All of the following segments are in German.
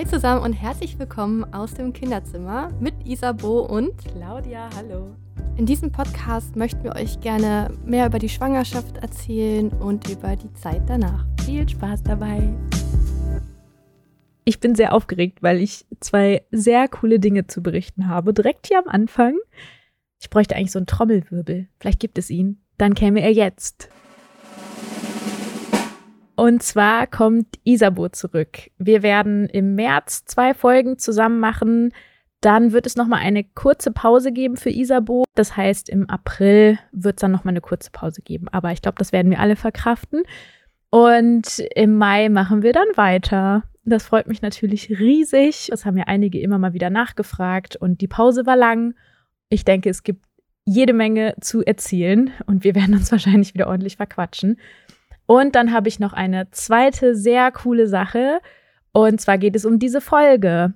Hi zusammen und herzlich willkommen aus dem Kinderzimmer mit Isabo und Claudia. Hallo. In diesem Podcast möchten wir euch gerne mehr über die Schwangerschaft erzählen und über die Zeit danach. Viel Spaß dabei. Ich bin sehr aufgeregt, weil ich zwei sehr coole Dinge zu berichten habe. Direkt hier am Anfang. Ich bräuchte eigentlich so einen Trommelwirbel. Vielleicht gibt es ihn. Dann käme er jetzt. Und zwar kommt Isabo zurück. Wir werden im März zwei Folgen zusammen machen. Dann wird es nochmal eine kurze Pause geben für Isabo. Das heißt, im April wird es dann nochmal eine kurze Pause geben. Aber ich glaube, das werden wir alle verkraften. Und im Mai machen wir dann weiter. Das freut mich natürlich riesig. Das haben ja einige immer mal wieder nachgefragt. Und die Pause war lang. Ich denke, es gibt jede Menge zu erzählen. Und wir werden uns wahrscheinlich wieder ordentlich verquatschen. Und dann habe ich noch eine zweite sehr coole Sache. Und zwar geht es um diese Folge.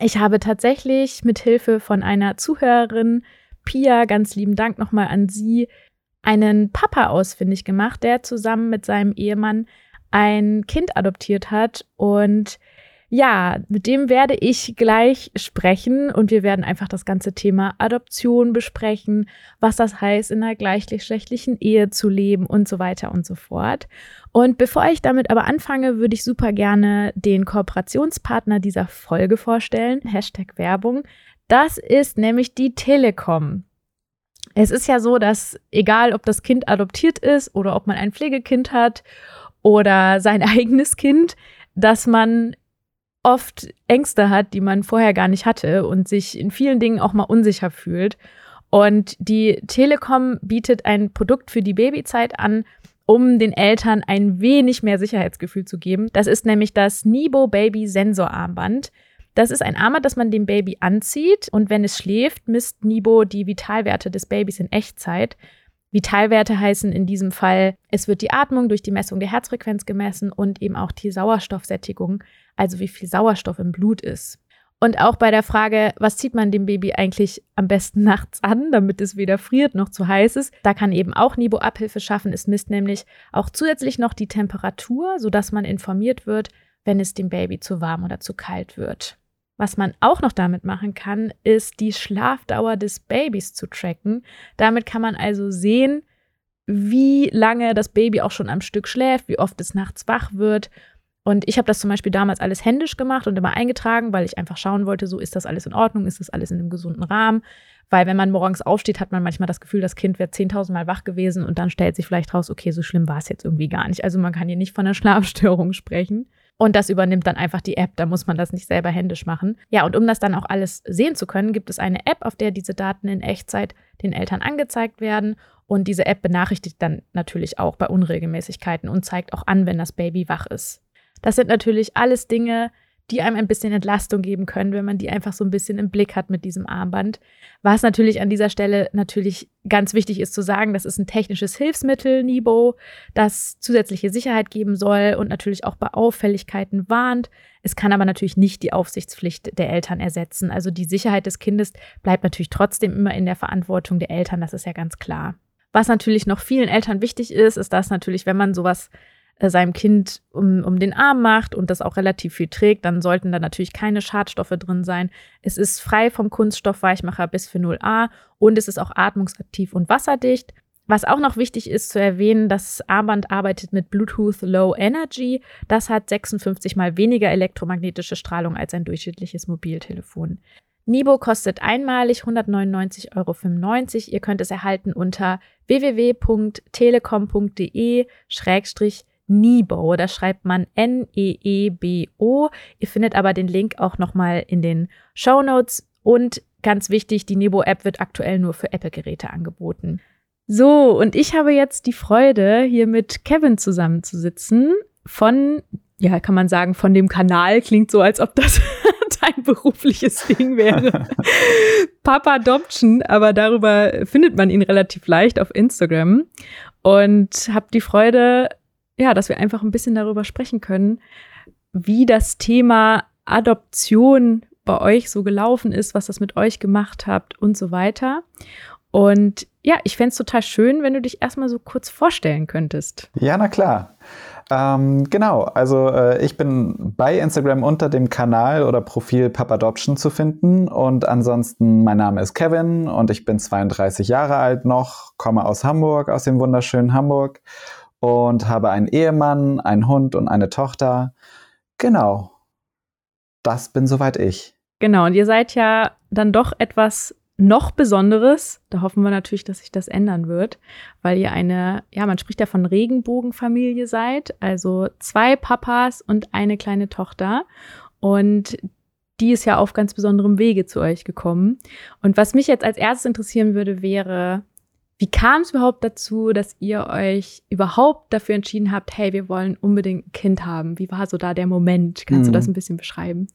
Ich habe tatsächlich mit Hilfe von einer Zuhörerin, Pia, ganz lieben Dank nochmal an sie, einen Papa ausfindig gemacht, der zusammen mit seinem Ehemann ein Kind adoptiert hat. Und ja, mit dem werde ich gleich sprechen und wir werden einfach das ganze Thema Adoption besprechen, was das heißt, in einer gleichgeschlechtlichen Ehe zu leben und so weiter und so fort. Und bevor ich damit aber anfange, würde ich super gerne den Kooperationspartner dieser Folge vorstellen. Hashtag Werbung. Das ist nämlich die Telekom. Es ist ja so, dass egal, ob das Kind adoptiert ist oder ob man ein Pflegekind hat oder sein eigenes Kind, dass man oft Ängste hat, die man vorher gar nicht hatte und sich in vielen Dingen auch mal unsicher fühlt. Und die Telekom bietet ein Produkt für die Babyzeit an, um den Eltern ein wenig mehr Sicherheitsgefühl zu geben. Das ist nämlich das Nibo Baby Sensor Armband. Das ist ein Armband, das man dem Baby anzieht und wenn es schläft, misst Nibo die Vitalwerte des Babys in Echtzeit. Vitalwerte heißen in diesem Fall, es wird die Atmung durch die Messung der Herzfrequenz gemessen und eben auch die Sauerstoffsättigung, also wie viel Sauerstoff im Blut ist. Und auch bei der Frage, was zieht man dem Baby eigentlich am besten nachts an, damit es weder friert noch zu heiß ist, da kann eben auch Nibo Abhilfe schaffen. Es misst nämlich auch zusätzlich noch die Temperatur, sodass man informiert wird, wenn es dem Baby zu warm oder zu kalt wird. Was man auch noch damit machen kann, ist die Schlafdauer des Babys zu tracken. Damit kann man also sehen, wie lange das Baby auch schon am Stück schläft, wie oft es nachts wach wird. Und ich habe das zum Beispiel damals alles händisch gemacht und immer eingetragen, weil ich einfach schauen wollte, so ist das alles in Ordnung, ist das alles in einem gesunden Rahmen. Weil wenn man morgens aufsteht, hat man manchmal das Gefühl, das Kind wäre 10.000 Mal wach gewesen und dann stellt sich vielleicht raus, okay, so schlimm war es jetzt irgendwie gar nicht. Also man kann hier nicht von einer Schlafstörung sprechen. Und das übernimmt dann einfach die App, da muss man das nicht selber händisch machen. Ja, und um das dann auch alles sehen zu können, gibt es eine App, auf der diese Daten in Echtzeit den Eltern angezeigt werden. Und diese App benachrichtigt dann natürlich auch bei Unregelmäßigkeiten und zeigt auch an, wenn das Baby wach ist. Das sind natürlich alles Dinge, die einem ein bisschen Entlastung geben können, wenn man die einfach so ein bisschen im Blick hat mit diesem Armband. Was natürlich an dieser Stelle natürlich ganz wichtig ist zu sagen, das ist ein technisches Hilfsmittel, Nibo, das zusätzliche Sicherheit geben soll und natürlich auch bei Auffälligkeiten warnt. Es kann aber natürlich nicht die Aufsichtspflicht der Eltern ersetzen. Also die Sicherheit des Kindes bleibt natürlich trotzdem immer in der Verantwortung der Eltern, das ist ja ganz klar. Was natürlich noch vielen Eltern wichtig ist, ist, dass natürlich, wenn man sowas seinem Kind um, um den Arm macht und das auch relativ viel trägt, dann sollten da natürlich keine Schadstoffe drin sein. Es ist frei vom Kunststoffweichmacher Bisphenol A und es ist auch atmungsaktiv und wasserdicht. Was auch noch wichtig ist zu erwähnen, das Armband arbeitet mit Bluetooth Low Energy. Das hat 56 mal weniger elektromagnetische Strahlung als ein durchschnittliches Mobiltelefon. Nibo kostet einmalig 199,95 Euro. Ihr könnt es erhalten unter www.telekom.de Nebo. Da schreibt man N-E-E-B-O. Ihr findet aber den Link auch nochmal in den Show Notes. Und ganz wichtig, die Nebo-App wird aktuell nur für Apple-Geräte angeboten. So, und ich habe jetzt die Freude, hier mit Kevin zusammenzusitzen. Von, ja, kann man sagen, von dem Kanal. Klingt so, als ob das dein berufliches Ding wäre. Papa Adoption, aber darüber findet man ihn relativ leicht auf Instagram. Und habe die Freude, ja, dass wir einfach ein bisschen darüber sprechen können, wie das Thema Adoption bei euch so gelaufen ist, was das mit euch gemacht habt und so weiter. Und ja, ich fände es total schön, wenn du dich erstmal so kurz vorstellen könntest. Ja, na klar. Ähm, genau, also äh, ich bin bei Instagram unter dem Kanal oder Profil Papadoption zu finden und ansonsten mein Name ist Kevin und ich bin 32 Jahre alt noch, komme aus Hamburg, aus dem wunderschönen Hamburg und habe einen Ehemann, einen Hund und eine Tochter. Genau, das bin soweit ich. Genau, und ihr seid ja dann doch etwas noch Besonderes. Da hoffen wir natürlich, dass sich das ändern wird, weil ihr eine, ja, man spricht ja von Regenbogenfamilie seid, also zwei Papas und eine kleine Tochter. Und die ist ja auf ganz besonderem Wege zu euch gekommen. Und was mich jetzt als erstes interessieren würde, wäre, wie kam es überhaupt dazu, dass ihr euch überhaupt dafür entschieden habt, hey, wir wollen unbedingt ein Kind haben? Wie war so da der Moment? Kannst mhm. du das ein bisschen beschreiben?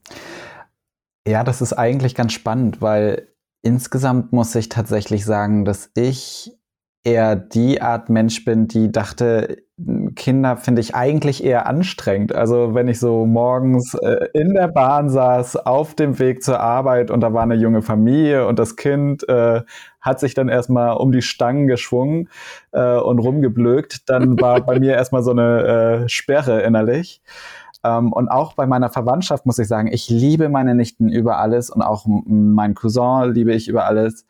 Ja, das ist eigentlich ganz spannend, weil insgesamt muss ich tatsächlich sagen, dass ich eher die Art Mensch bin, die dachte, Kinder finde ich eigentlich eher anstrengend. Also wenn ich so morgens äh, in der Bahn saß, auf dem Weg zur Arbeit und da war eine junge Familie und das Kind äh, hat sich dann erstmal um die Stangen geschwungen äh, und rumgeblökt, dann war bei mir erstmal so eine äh, Sperre innerlich. Ähm, und auch bei meiner Verwandtschaft muss ich sagen, ich liebe meine Nichten über alles und auch meinen Cousin liebe ich über alles.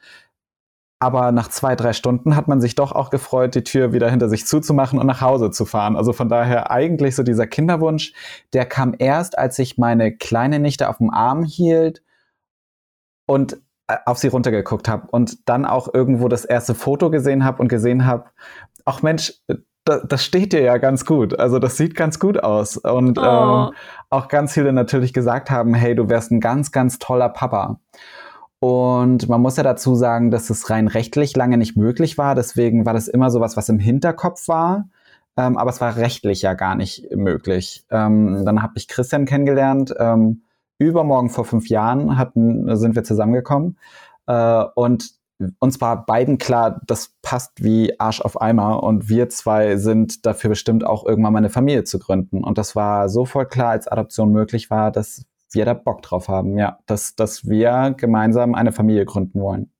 Aber nach zwei, drei Stunden hat man sich doch auch gefreut, die Tür wieder hinter sich zuzumachen und nach Hause zu fahren. Also von daher eigentlich so dieser Kinderwunsch, der kam erst, als ich meine kleine Nichte auf dem Arm hielt und äh, auf sie runtergeguckt habe und dann auch irgendwo das erste Foto gesehen habe und gesehen habe, ach Mensch, das, das steht dir ja ganz gut. Also das sieht ganz gut aus. Und oh. ähm, auch ganz viele natürlich gesagt haben, hey, du wärst ein ganz, ganz toller Papa. Und man muss ja dazu sagen, dass es rein rechtlich lange nicht möglich war. Deswegen war das immer so was, was im Hinterkopf war. Ähm, aber es war rechtlich ja gar nicht möglich. Ähm, dann habe ich Christian kennengelernt. Ähm, übermorgen vor fünf Jahren hatten, sind wir zusammengekommen. Äh, und uns war beiden klar, das passt wie Arsch auf Eimer und wir zwei sind dafür bestimmt auch irgendwann mal eine Familie zu gründen. Und das war so voll klar, als Adoption möglich war, dass wir da Bock drauf haben, ja, dass, dass wir gemeinsam eine Familie gründen wollen.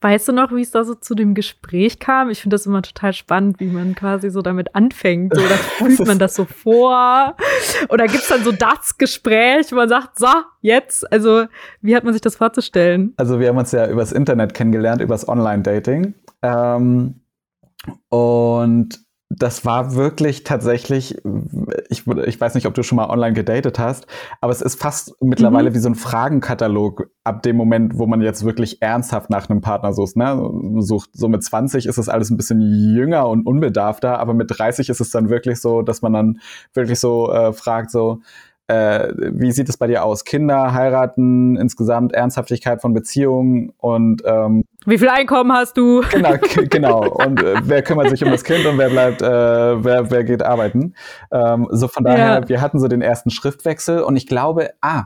Weißt du noch, wie es da so zu dem Gespräch kam? Ich finde das immer total spannend, wie man quasi so damit anfängt. So, oder fühlt man das so vor? Oder gibt es dann so das Gespräch, wo man sagt, so, jetzt? Also, wie hat man sich das vorzustellen? Also, wir haben uns ja übers Internet kennengelernt, übers Online-Dating. Ähm, und das war wirklich tatsächlich, ich, ich weiß nicht, ob du schon mal online gedatet hast, aber es ist fast mittlerweile mhm. wie so ein Fragenkatalog ab dem Moment, wo man jetzt wirklich ernsthaft nach einem Partner sucht. Ne? sucht. So mit 20 ist es alles ein bisschen jünger und unbedarfter, aber mit 30 ist es dann wirklich so, dass man dann wirklich so äh, fragt, so, äh, wie sieht es bei dir aus? Kinder, heiraten, insgesamt Ernsthaftigkeit von Beziehungen und ähm, wie viel Einkommen hast du? Genau, genau. Und äh, wer kümmert sich um das Kind und wer bleibt, äh, wer, wer geht arbeiten? Ähm, so von daher, ja. wir hatten so den ersten Schriftwechsel und ich glaube, ah,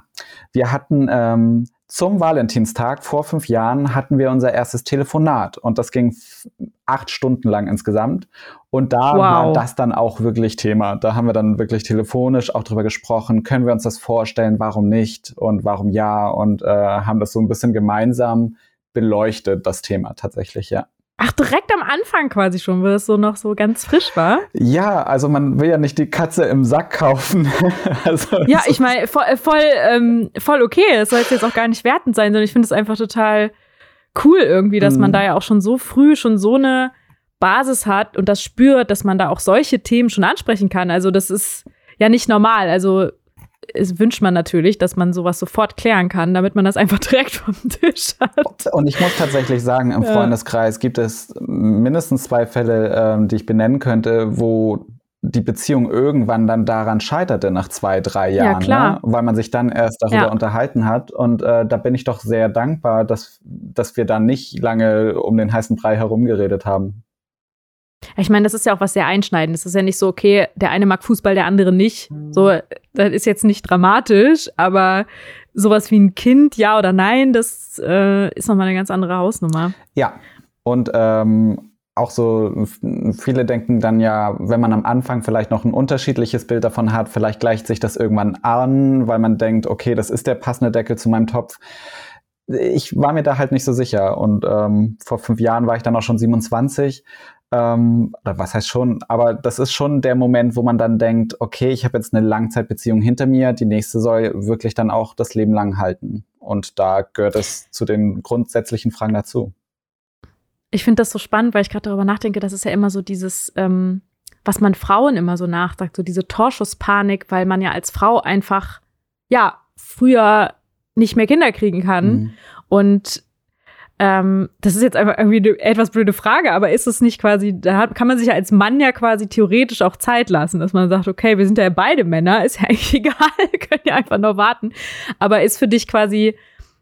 wir hatten ähm, zum Valentinstag vor fünf Jahren hatten wir unser erstes Telefonat und das ging acht Stunden lang insgesamt. Und da wow. war das dann auch wirklich Thema. Da haben wir dann wirklich telefonisch auch drüber gesprochen. Können wir uns das vorstellen? Warum nicht? Und warum ja? Und äh, haben das so ein bisschen gemeinsam beleuchtet, das Thema tatsächlich, ja. Ach, direkt am Anfang quasi schon, weil es so noch so ganz frisch war? Ja, also man will ja nicht die Katze im Sack kaufen. also, ja, ich meine, voll, voll, ähm, voll okay. Es soll jetzt auch gar nicht wertend sein, sondern ich finde es einfach total cool irgendwie, dass mhm. man da ja auch schon so früh schon so eine Basis hat und das spürt, dass man da auch solche Themen schon ansprechen kann. Also das ist ja nicht normal. Also es wünscht man natürlich, dass man sowas sofort klären kann, damit man das einfach direkt vom Tisch hat. Und ich muss tatsächlich sagen, im ja. Freundeskreis gibt es mindestens zwei Fälle, ähm, die ich benennen könnte, wo die Beziehung irgendwann dann daran scheiterte nach zwei, drei Jahren, ja. Ne? weil man sich dann erst darüber ja. unterhalten hat. Und äh, da bin ich doch sehr dankbar, dass, dass wir da nicht lange um den heißen Brei herumgeredet haben. Ich meine, das ist ja auch was sehr Einschneidendes. Es ist ja nicht so, okay, der eine mag Fußball, der andere nicht. So, das ist jetzt nicht dramatisch, aber sowas wie ein Kind, ja oder nein, das äh, ist nochmal eine ganz andere Hausnummer. Ja, und ähm, auch so, viele denken dann ja, wenn man am Anfang vielleicht noch ein unterschiedliches Bild davon hat, vielleicht gleicht sich das irgendwann an, weil man denkt, okay, das ist der passende Deckel zu meinem Topf ich war mir da halt nicht so sicher. Und ähm, vor fünf Jahren war ich dann auch schon 27. Ähm, oder was heißt schon? Aber das ist schon der Moment, wo man dann denkt, okay, ich habe jetzt eine Langzeitbeziehung hinter mir, die nächste soll wirklich dann auch das Leben lang halten. Und da gehört es zu den grundsätzlichen Fragen dazu. Ich finde das so spannend, weil ich gerade darüber nachdenke, das ist ja immer so dieses, ähm, was man Frauen immer so nachsagt, so diese Torschusspanik, weil man ja als Frau einfach, ja, früher nicht mehr Kinder kriegen kann. Mhm. Und ähm, das ist jetzt einfach irgendwie eine etwas blöde Frage, aber ist es nicht quasi, da kann man sich ja als Mann ja quasi theoretisch auch Zeit lassen, dass man sagt, okay, wir sind ja beide Männer, ist ja eigentlich egal, können ja einfach nur warten. Aber ist für dich quasi,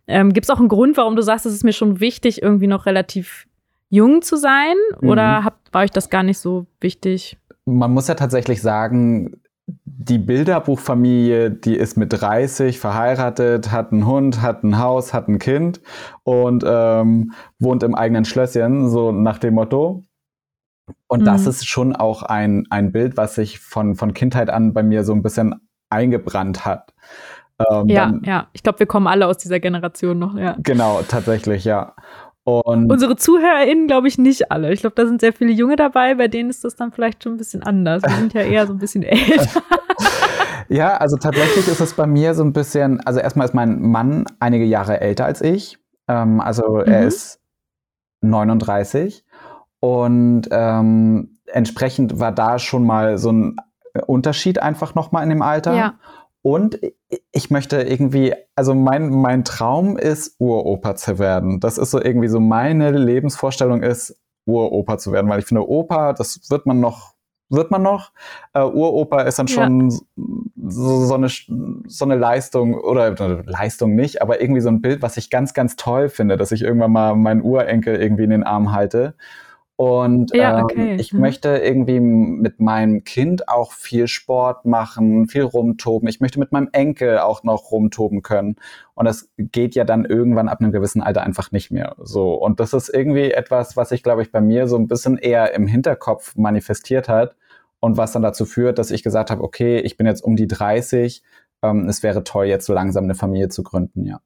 ähm, gibt es auch einen Grund, warum du sagst, es ist mir schon wichtig, irgendwie noch relativ jung zu sein? Mhm. Oder habt, war euch das gar nicht so wichtig? Man muss ja tatsächlich sagen, die Bilderbuchfamilie, die ist mit 30 verheiratet, hat einen Hund, hat ein Haus, hat ein Kind und ähm, wohnt im eigenen Schlösschen, so nach dem Motto. Und mhm. das ist schon auch ein, ein Bild, was sich von, von Kindheit an bei mir so ein bisschen eingebrannt hat. Ähm, ja, dann, ja. Ich glaube, wir kommen alle aus dieser Generation noch, ja. Genau, tatsächlich, ja. Und Unsere ZuhörerInnen glaube ich nicht alle. Ich glaube, da sind sehr viele Junge dabei, bei denen ist das dann vielleicht schon ein bisschen anders. Wir sind ja eher so ein bisschen älter. ja, also tatsächlich ist es bei mir so ein bisschen, also erstmal ist mein Mann einige Jahre älter als ich. Ähm, also mhm. er ist 39 und ähm, entsprechend war da schon mal so ein Unterschied einfach nochmal in dem Alter. Ja. Und ich möchte irgendwie, also mein, mein Traum ist, Uropa zu werden. Das ist so irgendwie so meine Lebensvorstellung ist, Uropa zu werden, weil ich finde, Opa, das wird man noch, wird man noch. Uh, Uropa ist dann schon ja. so, so, eine, so eine Leistung, oder Leistung nicht, aber irgendwie so ein Bild, was ich ganz, ganz toll finde, dass ich irgendwann mal meinen Urenkel irgendwie in den Arm halte. Und ja, okay. ähm, ich mhm. möchte irgendwie mit meinem Kind auch viel Sport machen, viel rumtoben. Ich möchte mit meinem Enkel auch noch rumtoben können. Und das geht ja dann irgendwann ab einem gewissen Alter einfach nicht mehr so. Und das ist irgendwie etwas, was sich, glaube ich, bei mir so ein bisschen eher im Hinterkopf manifestiert hat und was dann dazu führt, dass ich gesagt habe, okay, ich bin jetzt um die 30. Ähm, es wäre toll, jetzt so langsam eine Familie zu gründen, ja.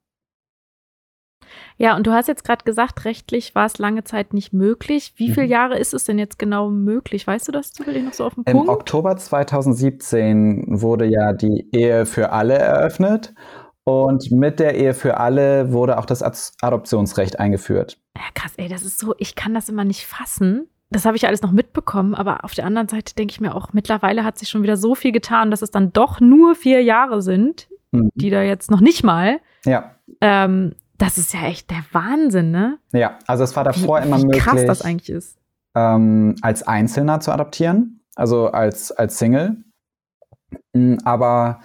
Ja, und du hast jetzt gerade gesagt, rechtlich war es lange Zeit nicht möglich. Wie viele mhm. Jahre ist es denn jetzt genau möglich? Weißt du das zufällig noch so auf dem Punkt? Im Oktober 2017 wurde ja die Ehe für alle eröffnet. Und mit der Ehe für alle wurde auch das Adoptionsrecht eingeführt. Ja, krass, ey, das ist so, ich kann das immer nicht fassen. Das habe ich alles noch mitbekommen, aber auf der anderen Seite denke ich mir auch, mittlerweile hat sich schon wieder so viel getan, dass es dann doch nur vier Jahre sind, mhm. die da jetzt noch nicht mal. Ja. Ähm, das ist ja echt der Wahnsinn, ne? Ja, also es war davor wie, immer wie möglich. krass das eigentlich ist. Ähm, als Einzelner zu adoptieren, also als, als Single. Mm, aber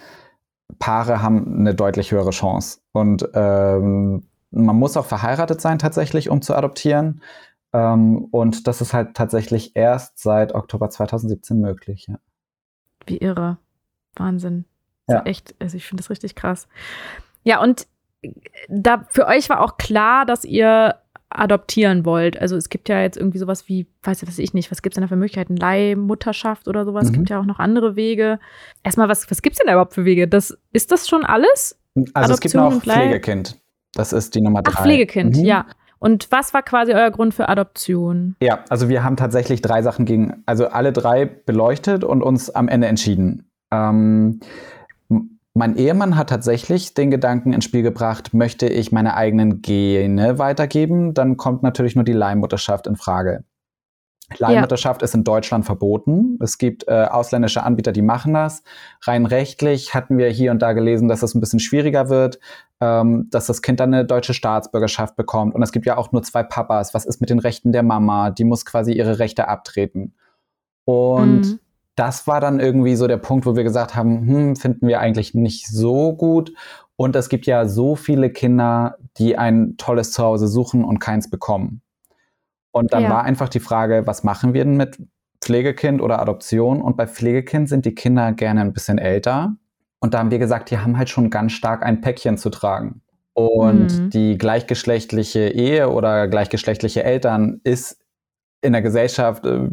Paare haben eine deutlich höhere Chance. Und ähm, man muss auch verheiratet sein tatsächlich, um zu adoptieren. Ähm, und das ist halt tatsächlich erst seit Oktober 2017 möglich. Ja. Wie irre. Wahnsinn. Ja. Echt, also ich finde das richtig krass. Ja, und da für euch war auch klar, dass ihr adoptieren wollt. Also es gibt ja jetzt irgendwie sowas wie, weiß was ich nicht, was gibt es denn da für Möglichkeiten? Leihmutterschaft oder sowas. Mhm. Es gibt ja auch noch andere Wege. Erstmal, was, was gibt es denn da überhaupt für Wege? Das, ist das schon alles? Also Adoption es gibt noch Pflegekind. Das ist die Nummer drei. Ach, Pflegekind, mhm. ja. Und was war quasi euer Grund für Adoption? Ja, also wir haben tatsächlich drei Sachen gegen, also alle drei beleuchtet und uns am Ende entschieden. Ähm, mein Ehemann hat tatsächlich den Gedanken ins Spiel gebracht, möchte ich meine eigenen Gene weitergeben, dann kommt natürlich nur die Leihmutterschaft in Frage. Leihmutterschaft ja. ist in Deutschland verboten. Es gibt äh, ausländische Anbieter, die machen das. Rein rechtlich hatten wir hier und da gelesen, dass es ein bisschen schwieriger wird, ähm, dass das Kind dann eine deutsche Staatsbürgerschaft bekommt. Und es gibt ja auch nur zwei Papas. Was ist mit den Rechten der Mama? Die muss quasi ihre Rechte abtreten. Und mhm das war dann irgendwie so der Punkt, wo wir gesagt haben, hm, finden wir eigentlich nicht so gut. Und es gibt ja so viele Kinder, die ein tolles Zuhause suchen und keins bekommen. Und dann ja. war einfach die Frage, was machen wir denn mit Pflegekind oder Adoption? Und bei Pflegekind sind die Kinder gerne ein bisschen älter. Und da haben wir gesagt, die haben halt schon ganz stark ein Päckchen zu tragen. Und mhm. die gleichgeschlechtliche Ehe oder gleichgeschlechtliche Eltern ist in der Gesellschaft äh,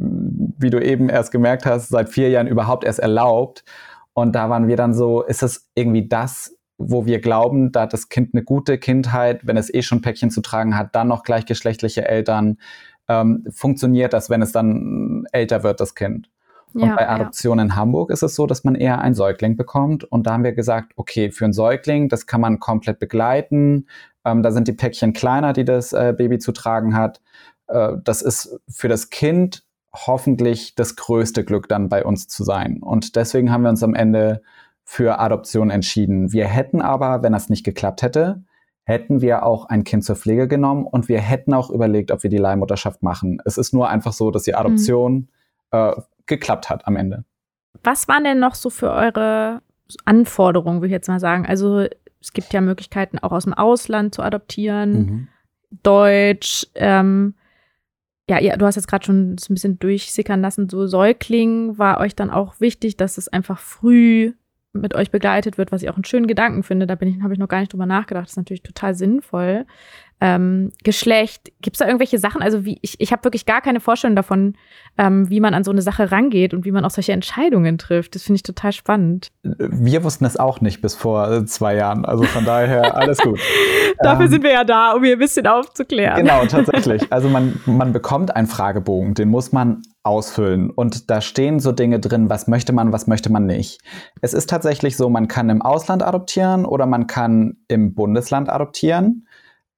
wie du eben erst gemerkt hast, seit vier Jahren überhaupt erst erlaubt. Und da waren wir dann so, ist es irgendwie das, wo wir glauben, da hat das Kind eine gute Kindheit, wenn es eh schon Päckchen zu tragen hat, dann noch gleichgeschlechtliche Eltern. ähm, funktioniert das, wenn es dann älter wird, das Kind. Und ja, bei Adoption ja. in Hamburg ist es so, dass man eher einen Säugling bekommt. Und da haben wir gesagt, okay, für einen Säugling, das kann man komplett begleiten. Ähm, da sind die Päckchen kleiner, die das äh, Baby zu tragen hat. Äh, das ist für das Kind hoffentlich das größte Glück dann bei uns zu sein. Und deswegen haben wir uns am Ende für Adoption entschieden. Wir hätten aber, wenn das nicht geklappt hätte, hätten wir auch ein Kind zur Pflege genommen und wir hätten auch überlegt, ob wir die Leihmutterschaft machen. Es ist nur einfach so, dass die Adoption mhm. äh, geklappt hat am Ende. Was waren denn noch so für eure Anforderungen, würde ich jetzt mal sagen? Also es gibt ja Möglichkeiten, auch aus dem Ausland zu adoptieren, mhm. Deutsch. Ähm, ja, ja, du hast jetzt gerade schon ein bisschen durchsickern lassen, so Säugling war euch dann auch wichtig, dass es einfach früh mit euch begleitet wird, was ich auch einen schönen Gedanken finde. Da bin ich, habe ich noch gar nicht drüber nachgedacht. Das ist natürlich total sinnvoll. Ähm, Geschlecht, gibt es da irgendwelche Sachen? Also wie ich, ich habe wirklich gar keine Vorstellung davon, ähm, wie man an so eine Sache rangeht und wie man auch solche Entscheidungen trifft. Das finde ich total spannend. Wir wussten es auch nicht bis vor äh, zwei Jahren. Also von daher alles gut. Dafür ähm, sind wir ja da, um hier ein bisschen aufzuklären. Genau, tatsächlich. Also man, man bekommt einen Fragebogen, den muss man ausfüllen. Und da stehen so Dinge drin, was möchte man, was möchte man nicht. Es ist tatsächlich so, man kann im Ausland adoptieren oder man kann im Bundesland adoptieren.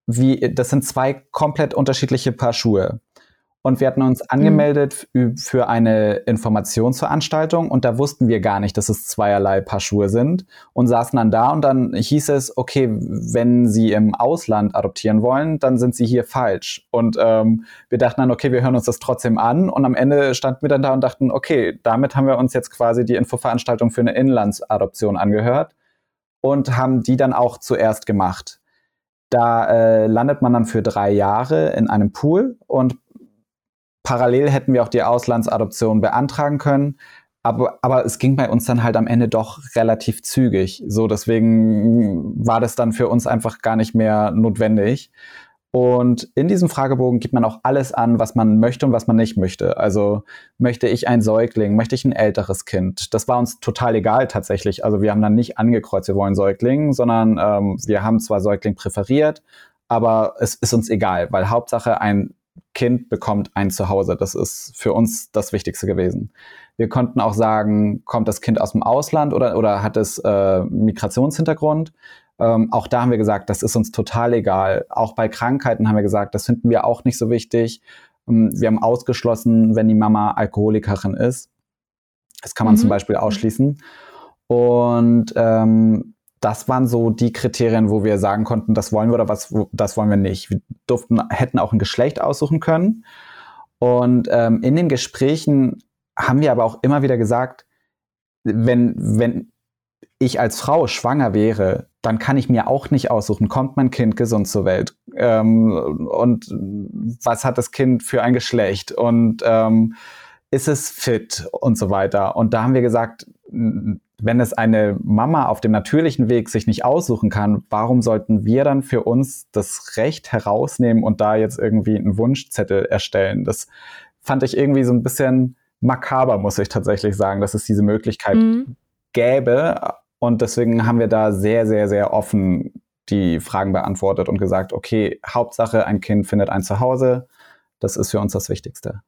Wie, das sind zwei komplett unterschiedliche Paar Schuhe. Und wir hatten uns angemeldet mhm. für eine Informationsveranstaltung und da wussten wir gar nicht, dass es zweierlei Paar Schuhe sind und saßen dann da und dann hieß es, okay, wenn Sie im Ausland adoptieren wollen, dann sind Sie hier falsch. Und ähm, wir dachten dann, okay, wir hören uns das trotzdem an und am Ende standen wir dann da und dachten, okay, damit haben wir uns jetzt quasi die Infoveranstaltung für eine Inlandsadoption angehört und haben die dann auch zuerst gemacht. Da äh, landet man dann für drei Jahre in einem Pool und Parallel hätten wir auch die Auslandsadoption beantragen können. Aber, aber es ging bei uns dann halt am Ende doch relativ zügig. So, deswegen war das dann für uns einfach gar nicht mehr notwendig. Und in diesem Fragebogen gibt man auch alles an, was man möchte und was man nicht möchte. Also möchte ich ein Säugling, möchte ich ein älteres Kind? Das war uns total egal tatsächlich. Also wir haben dann nicht angekreuzt, wir wollen Säugling, sondern ähm, wir haben zwar Säugling präferiert, aber es ist uns egal, weil Hauptsache ein Kind bekommt ein Zuhause. Das ist für uns das Wichtigste gewesen. Wir konnten auch sagen, kommt das Kind aus dem Ausland oder, oder hat es äh, Migrationshintergrund? Ähm, auch da haben wir gesagt, das ist uns total egal. Auch bei Krankheiten haben wir gesagt, das finden wir auch nicht so wichtig. Ähm, wir haben ausgeschlossen, wenn die Mama Alkoholikerin ist. Das kann man mhm. zum Beispiel ausschließen. Und ähm, das waren so die Kriterien, wo wir sagen konnten, das wollen wir oder was, das wollen wir nicht. Wir durften, hätten auch ein Geschlecht aussuchen können. Und ähm, in den Gesprächen haben wir aber auch immer wieder gesagt, wenn, wenn ich als Frau schwanger wäre, dann kann ich mir auch nicht aussuchen, kommt mein Kind gesund zur Welt ähm, und was hat das Kind für ein Geschlecht und ähm, ist es fit und so weiter. Und da haben wir gesagt, wenn es eine Mama auf dem natürlichen Weg sich nicht aussuchen kann, warum sollten wir dann für uns das Recht herausnehmen und da jetzt irgendwie einen Wunschzettel erstellen? Das fand ich irgendwie so ein bisschen makaber, muss ich tatsächlich sagen, dass es diese Möglichkeit mhm. gäbe. Und deswegen haben wir da sehr, sehr, sehr offen die Fragen beantwortet und gesagt, okay, Hauptsache, ein Kind findet ein Zuhause. Das ist für uns das Wichtigste.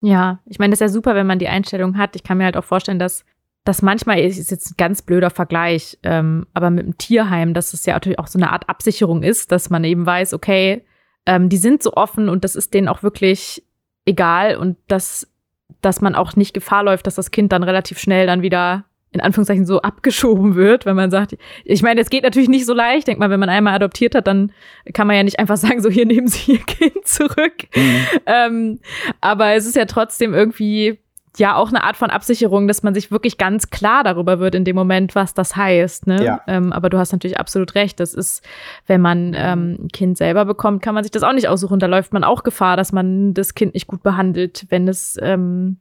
Ja, ich meine, das ist ja super, wenn man die Einstellung hat. Ich kann mir halt auch vorstellen, dass das manchmal ist jetzt ein ganz blöder Vergleich, ähm, aber mit dem Tierheim, dass es ja natürlich auch so eine Art Absicherung ist, dass man eben weiß, okay, ähm, die sind so offen und das ist denen auch wirklich egal und dass, dass man auch nicht Gefahr läuft, dass das Kind dann relativ schnell dann wieder in Anführungszeichen so abgeschoben wird, wenn man sagt, ich meine, es geht natürlich nicht so leicht. Denk mal, wenn man einmal adoptiert hat, dann kann man ja nicht einfach sagen, so hier nehmen Sie Ihr Kind zurück. Mhm. Ähm, aber es ist ja trotzdem irgendwie ja auch eine Art von Absicherung, dass man sich wirklich ganz klar darüber wird in dem Moment, was das heißt. Ne? Ja. Ähm, aber du hast natürlich absolut recht. Das ist, wenn man ähm, ein Kind selber bekommt, kann man sich das auch nicht aussuchen. Da läuft man auch Gefahr, dass man das Kind nicht gut behandelt, wenn es ähm,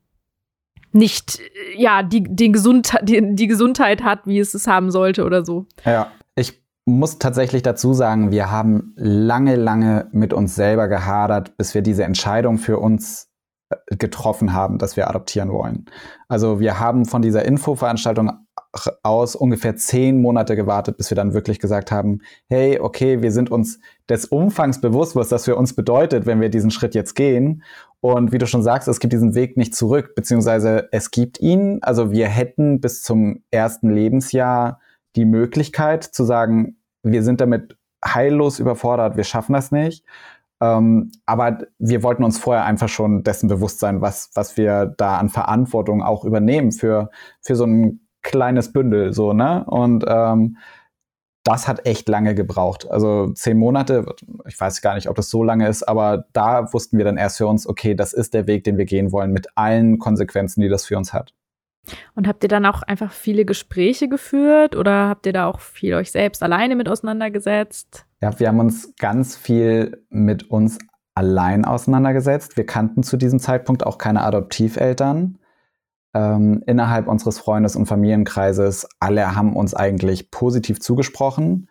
nicht ja die, die, Gesund die, die Gesundheit hat, wie es es haben sollte oder so. Ja, ich muss tatsächlich dazu sagen, wir haben lange, lange mit uns selber gehadert, bis wir diese Entscheidung für uns getroffen haben, dass wir adoptieren wollen. Also wir haben von dieser Infoveranstaltung aus ungefähr zehn Monate gewartet, bis wir dann wirklich gesagt haben, hey, okay, wir sind uns des Umfangs bewusst, was das für uns bedeutet, wenn wir diesen Schritt jetzt gehen. Und wie du schon sagst, es gibt diesen Weg nicht zurück, beziehungsweise es gibt ihn. Also wir hätten bis zum ersten Lebensjahr die Möglichkeit zu sagen, wir sind damit heillos überfordert, wir schaffen das nicht. Ähm, aber wir wollten uns vorher einfach schon dessen bewusst sein, was, was wir da an Verantwortung auch übernehmen für, für so ein kleines Bündel, so, ne? Und ähm, das hat echt lange gebraucht. Also zehn Monate, ich weiß gar nicht, ob das so lange ist, aber da wussten wir dann erst für uns, okay, das ist der Weg, den wir gehen wollen, mit allen Konsequenzen, die das für uns hat. Und habt ihr dann auch einfach viele Gespräche geführt oder habt ihr da auch viel euch selbst alleine mit auseinandergesetzt? Ja, wir haben uns ganz viel mit uns allein auseinandergesetzt. Wir kannten zu diesem Zeitpunkt auch keine Adoptiveltern. Ähm, innerhalb unseres Freundes- und Familienkreises, alle haben uns eigentlich positiv zugesprochen.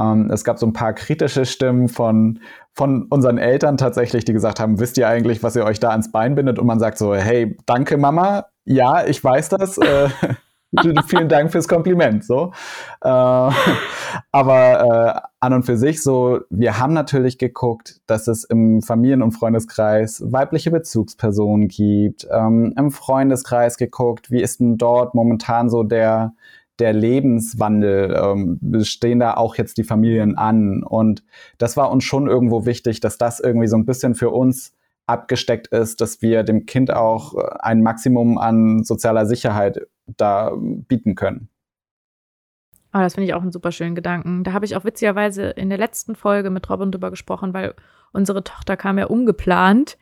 Ähm, es gab so ein paar kritische Stimmen von, von unseren Eltern tatsächlich, die gesagt haben, wisst ihr eigentlich, was ihr euch da ans Bein bindet? Und man sagt so, hey, danke Mama, ja, ich weiß das. Vielen Dank fürs Kompliment. So, äh, aber äh, an und für sich so, wir haben natürlich geguckt, dass es im Familien- und Freundeskreis weibliche Bezugspersonen gibt. Ähm, Im Freundeskreis geguckt, wie ist denn dort momentan so der der Lebenswandel, ähm, stehen da auch jetzt die Familien an. Und das war uns schon irgendwo wichtig, dass das irgendwie so ein bisschen für uns abgesteckt ist, dass wir dem Kind auch äh, ein Maximum an sozialer Sicherheit da bieten können. Oh, das finde ich auch einen super schönen Gedanken. Da habe ich auch witzigerweise in der letzten Folge mit Robin drüber gesprochen, weil unsere Tochter kam ja ungeplant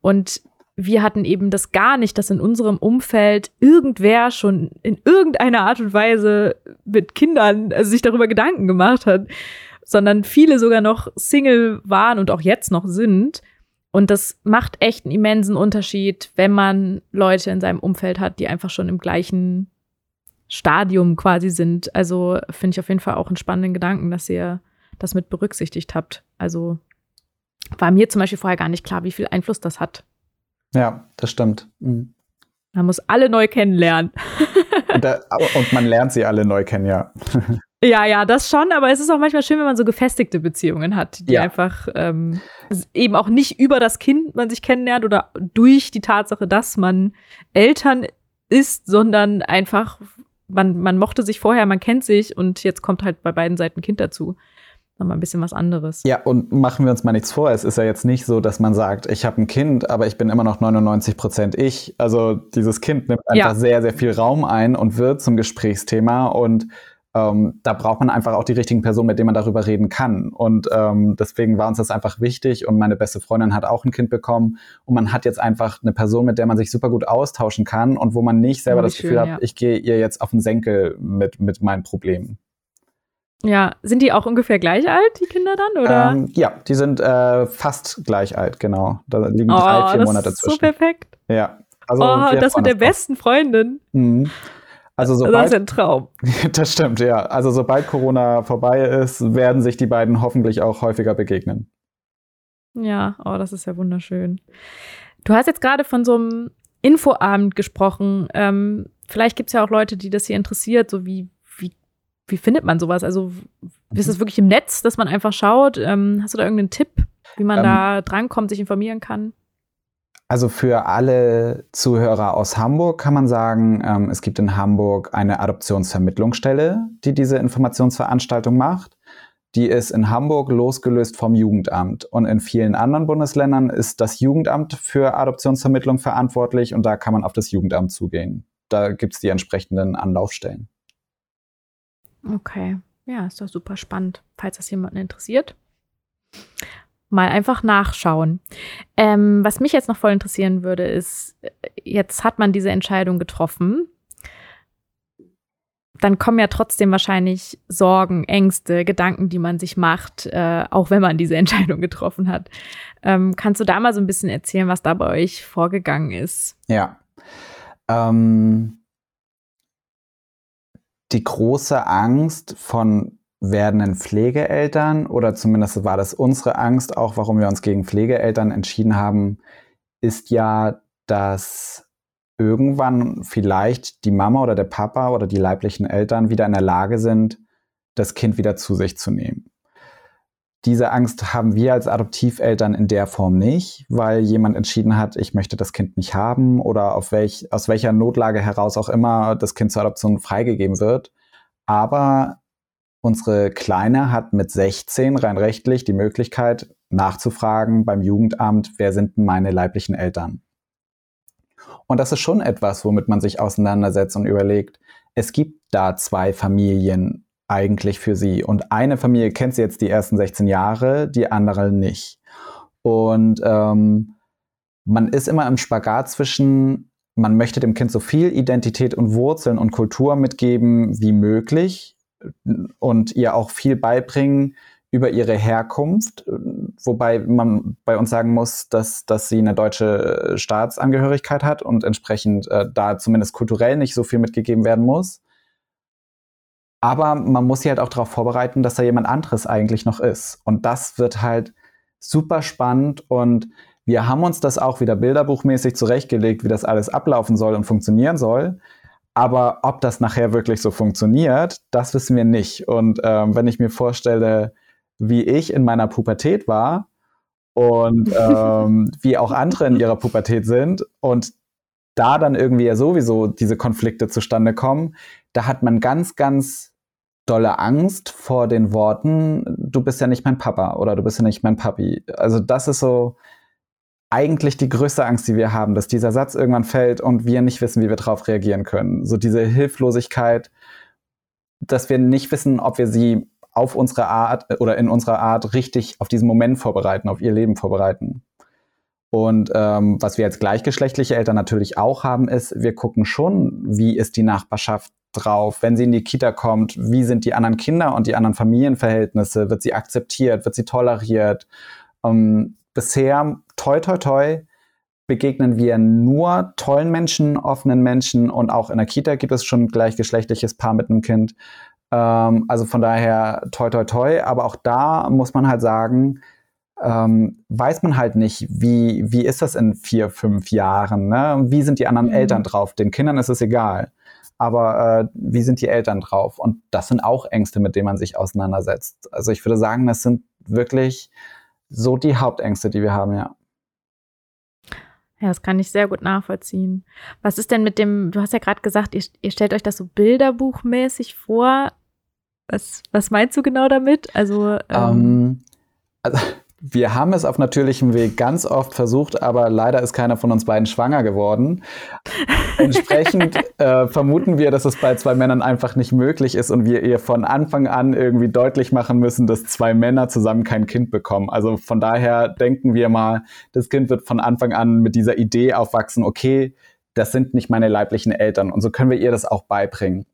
und wir hatten eben das gar nicht, dass in unserem Umfeld irgendwer schon in irgendeiner Art und Weise mit Kindern also sich darüber Gedanken gemacht hat, sondern viele sogar noch Single waren und auch jetzt noch sind. Und das macht echt einen immensen Unterschied, wenn man Leute in seinem Umfeld hat, die einfach schon im gleichen Stadium quasi sind. Also finde ich auf jeden Fall auch einen spannenden Gedanken, dass ihr das mit berücksichtigt habt. Also war mir zum Beispiel vorher gar nicht klar, wie viel Einfluss das hat. Ja, das stimmt. Mhm. Man muss alle neu kennenlernen. und, da, und man lernt sie alle neu kennen, ja. Ja, ja, das schon, aber es ist auch manchmal schön, wenn man so gefestigte Beziehungen hat, die ja. einfach ähm, eben auch nicht über das Kind man sich kennenlernt oder durch die Tatsache, dass man Eltern ist, sondern einfach, man, man mochte sich vorher, man kennt sich und jetzt kommt halt bei beiden Seiten Kind dazu. Nochmal ein bisschen was anderes. Ja, und machen wir uns mal nichts vor. Es ist ja jetzt nicht so, dass man sagt, ich habe ein Kind, aber ich bin immer noch 99 Prozent ich. Also dieses Kind nimmt einfach ja. sehr, sehr viel Raum ein und wird zum Gesprächsthema und ähm, da braucht man einfach auch die richtigen Personen, mit denen man darüber reden kann. Und ähm, deswegen war uns das einfach wichtig. Und meine beste Freundin hat auch ein Kind bekommen. Und man hat jetzt einfach eine Person, mit der man sich super gut austauschen kann und wo man nicht selber oh, das schön, Gefühl ja. hat, ich gehe ihr jetzt auf den Senkel mit, mit meinen Problemen. Ja, sind die auch ungefähr gleich alt, die Kinder dann, oder? Ähm, ja, die sind äh, fast gleich alt, genau. Da liegen oh, drei, vier Monate zwischen. So perfekt. Ja. Also oh, das mit der besten Freundin. Mhm. Also sobald, das ist ein Traum. das stimmt, ja. Also sobald Corona vorbei ist, werden sich die beiden hoffentlich auch häufiger begegnen. Ja, oh, das ist ja wunderschön. Du hast jetzt gerade von so einem Infoabend gesprochen. Ähm, vielleicht gibt es ja auch Leute, die das hier interessiert, so wie, wie, wie findet man sowas? Also ist es mhm. wirklich im Netz, dass man einfach schaut? Ähm, hast du da irgendeinen Tipp, wie man ähm, da drankommt, sich informieren kann? Also für alle Zuhörer aus Hamburg kann man sagen, ähm, es gibt in Hamburg eine Adoptionsvermittlungsstelle, die diese Informationsveranstaltung macht. Die ist in Hamburg losgelöst vom Jugendamt. Und in vielen anderen Bundesländern ist das Jugendamt für Adoptionsvermittlung verantwortlich und da kann man auf das Jugendamt zugehen. Da gibt es die entsprechenden Anlaufstellen. Okay, ja, ist doch super spannend, falls das jemanden interessiert mal einfach nachschauen. Ähm, was mich jetzt noch voll interessieren würde, ist, jetzt hat man diese Entscheidung getroffen. Dann kommen ja trotzdem wahrscheinlich Sorgen, Ängste, Gedanken, die man sich macht, äh, auch wenn man diese Entscheidung getroffen hat. Ähm, kannst du da mal so ein bisschen erzählen, was da bei euch vorgegangen ist? Ja. Ähm, die große Angst von werdenden Pflegeeltern oder zumindest war das unsere Angst, auch warum wir uns gegen Pflegeeltern entschieden haben, ist ja, dass irgendwann vielleicht die Mama oder der Papa oder die leiblichen Eltern wieder in der Lage sind, das Kind wieder zu sich zu nehmen. Diese Angst haben wir als Adoptiveltern in der Form nicht, weil jemand entschieden hat, ich möchte das Kind nicht haben oder welch, aus welcher Notlage heraus auch immer das Kind zur Adoption freigegeben wird. Aber unsere Kleine hat mit 16 rein rechtlich die Möglichkeit nachzufragen beim Jugendamt, wer sind denn meine leiblichen Eltern? Und das ist schon etwas, womit man sich auseinandersetzt und überlegt, es gibt da zwei Familien eigentlich für sie. Und eine Familie kennt sie jetzt die ersten 16 Jahre, die andere nicht. Und ähm, man ist immer im Spagat zwischen, man möchte dem Kind so viel Identität und Wurzeln und Kultur mitgeben wie möglich und ihr auch viel beibringen über ihre Herkunft, wobei man bei uns sagen muss, dass, dass sie eine deutsche Staatsangehörigkeit hat und entsprechend äh, da zumindest kulturell nicht so viel mitgegeben werden muss. Aber man muss sie halt auch darauf vorbereiten, dass da jemand anderes eigentlich noch ist. Und das wird halt super spannend und wir haben uns das auch wieder bilderbuchmäßig zurechtgelegt, wie das alles ablaufen soll und funktionieren soll. Aber ob das nachher wirklich so funktioniert, das wissen wir nicht. Und ähm, wenn ich mir vorstelle, wie ich in meiner Pubertät war und ähm, wie auch andere in ihrer Pubertät sind und da dann irgendwie ja sowieso diese Konflikte zustande kommen, da hat man ganz, ganz dolle Angst vor den Worten, du bist ja nicht mein Papa oder du bist ja nicht mein Papi. Also das ist so eigentlich die größte Angst, die wir haben, dass dieser Satz irgendwann fällt und wir nicht wissen, wie wir darauf reagieren können. So diese Hilflosigkeit, dass wir nicht wissen, ob wir sie auf unsere Art oder in unserer Art richtig auf diesen Moment vorbereiten, auf ihr Leben vorbereiten. Und ähm, was wir als gleichgeschlechtliche Eltern natürlich auch haben, ist, wir gucken schon, wie ist die Nachbarschaft drauf, wenn sie in die Kita kommt, wie sind die anderen Kinder und die anderen Familienverhältnisse, wird sie akzeptiert, wird sie toleriert. Ähm, bisher, toi, toi, toi, begegnen wir nur tollen Menschen, offenen Menschen und auch in der Kita gibt es schon ein gleichgeschlechtliches Paar mit einem Kind. Ähm, also von daher, toi, toi, toi, aber auch da muss man halt sagen, ähm, weiß man halt nicht, wie, wie ist das in vier, fünf Jahren? Ne? Wie sind die anderen mhm. Eltern drauf? Den Kindern ist es egal. Aber äh, wie sind die Eltern drauf? Und das sind auch Ängste, mit denen man sich auseinandersetzt. Also ich würde sagen, das sind wirklich so die Hauptängste, die wir haben, ja. Ja, das kann ich sehr gut nachvollziehen. Was ist denn mit dem, du hast ja gerade gesagt, ihr, ihr, stellt euch das so bilderbuchmäßig vor. Was, was meinst du genau damit? Also, ähm, ähm also wir haben es auf natürlichem Weg ganz oft versucht, aber leider ist keiner von uns beiden schwanger geworden. Entsprechend äh, vermuten wir, dass es bei zwei Männern einfach nicht möglich ist und wir ihr von Anfang an irgendwie deutlich machen müssen, dass zwei Männer zusammen kein Kind bekommen. Also von daher denken wir mal, das Kind wird von Anfang an mit dieser Idee aufwachsen, okay, das sind nicht meine leiblichen Eltern. Und so können wir ihr das auch beibringen.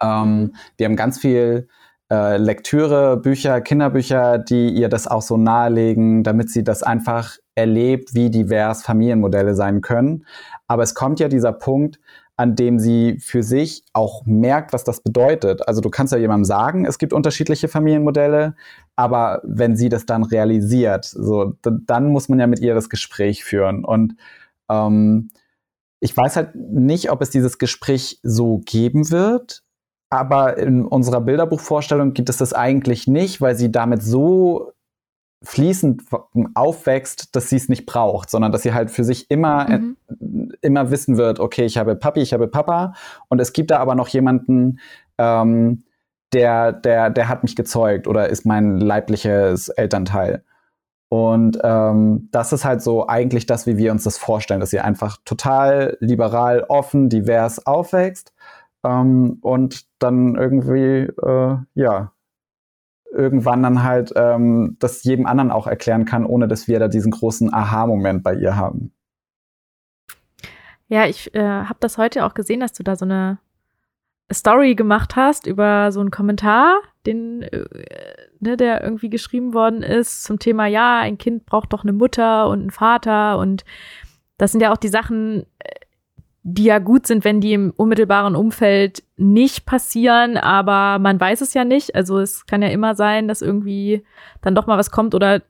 Ähm, wir haben ganz viel äh, Lektüre, Bücher, Kinderbücher, die ihr das auch so nahelegen, damit sie das einfach erlebt, wie divers Familienmodelle sein können. Aber es kommt ja dieser Punkt, an dem sie für sich auch merkt, was das bedeutet. Also du kannst ja jemandem sagen, es gibt unterschiedliche Familienmodelle, aber wenn sie das dann realisiert, so dann muss man ja mit ihr das Gespräch führen. Und ähm, ich weiß halt nicht, ob es dieses Gespräch so geben wird, aber in unserer Bilderbuchvorstellung gibt es das eigentlich nicht, weil sie damit so fließend aufwächst, dass sie es nicht braucht, sondern dass sie halt für sich immer, mhm. immer wissen wird, okay, ich habe Papi, ich habe Papa und es gibt da aber noch jemanden, ähm, der, der, der hat mich gezeugt oder ist mein leibliches Elternteil. Und ähm, das ist halt so eigentlich das, wie wir uns das vorstellen, dass sie einfach total liberal, offen, divers aufwächst ähm, und dann irgendwie, äh, ja, irgendwann dann halt ähm, das jedem anderen auch erklären kann, ohne dass wir da diesen großen Aha-Moment bei ihr haben. Ja, ich äh, habe das heute auch gesehen, dass du da so eine Story gemacht hast über so einen Kommentar, den, äh, ne, der irgendwie geschrieben worden ist zum Thema, ja, ein Kind braucht doch eine Mutter und einen Vater und das sind ja auch die Sachen, äh, die ja gut sind, wenn die im unmittelbaren Umfeld nicht passieren, aber man weiß es ja nicht. Also es kann ja immer sein, dass irgendwie dann doch mal was kommt oder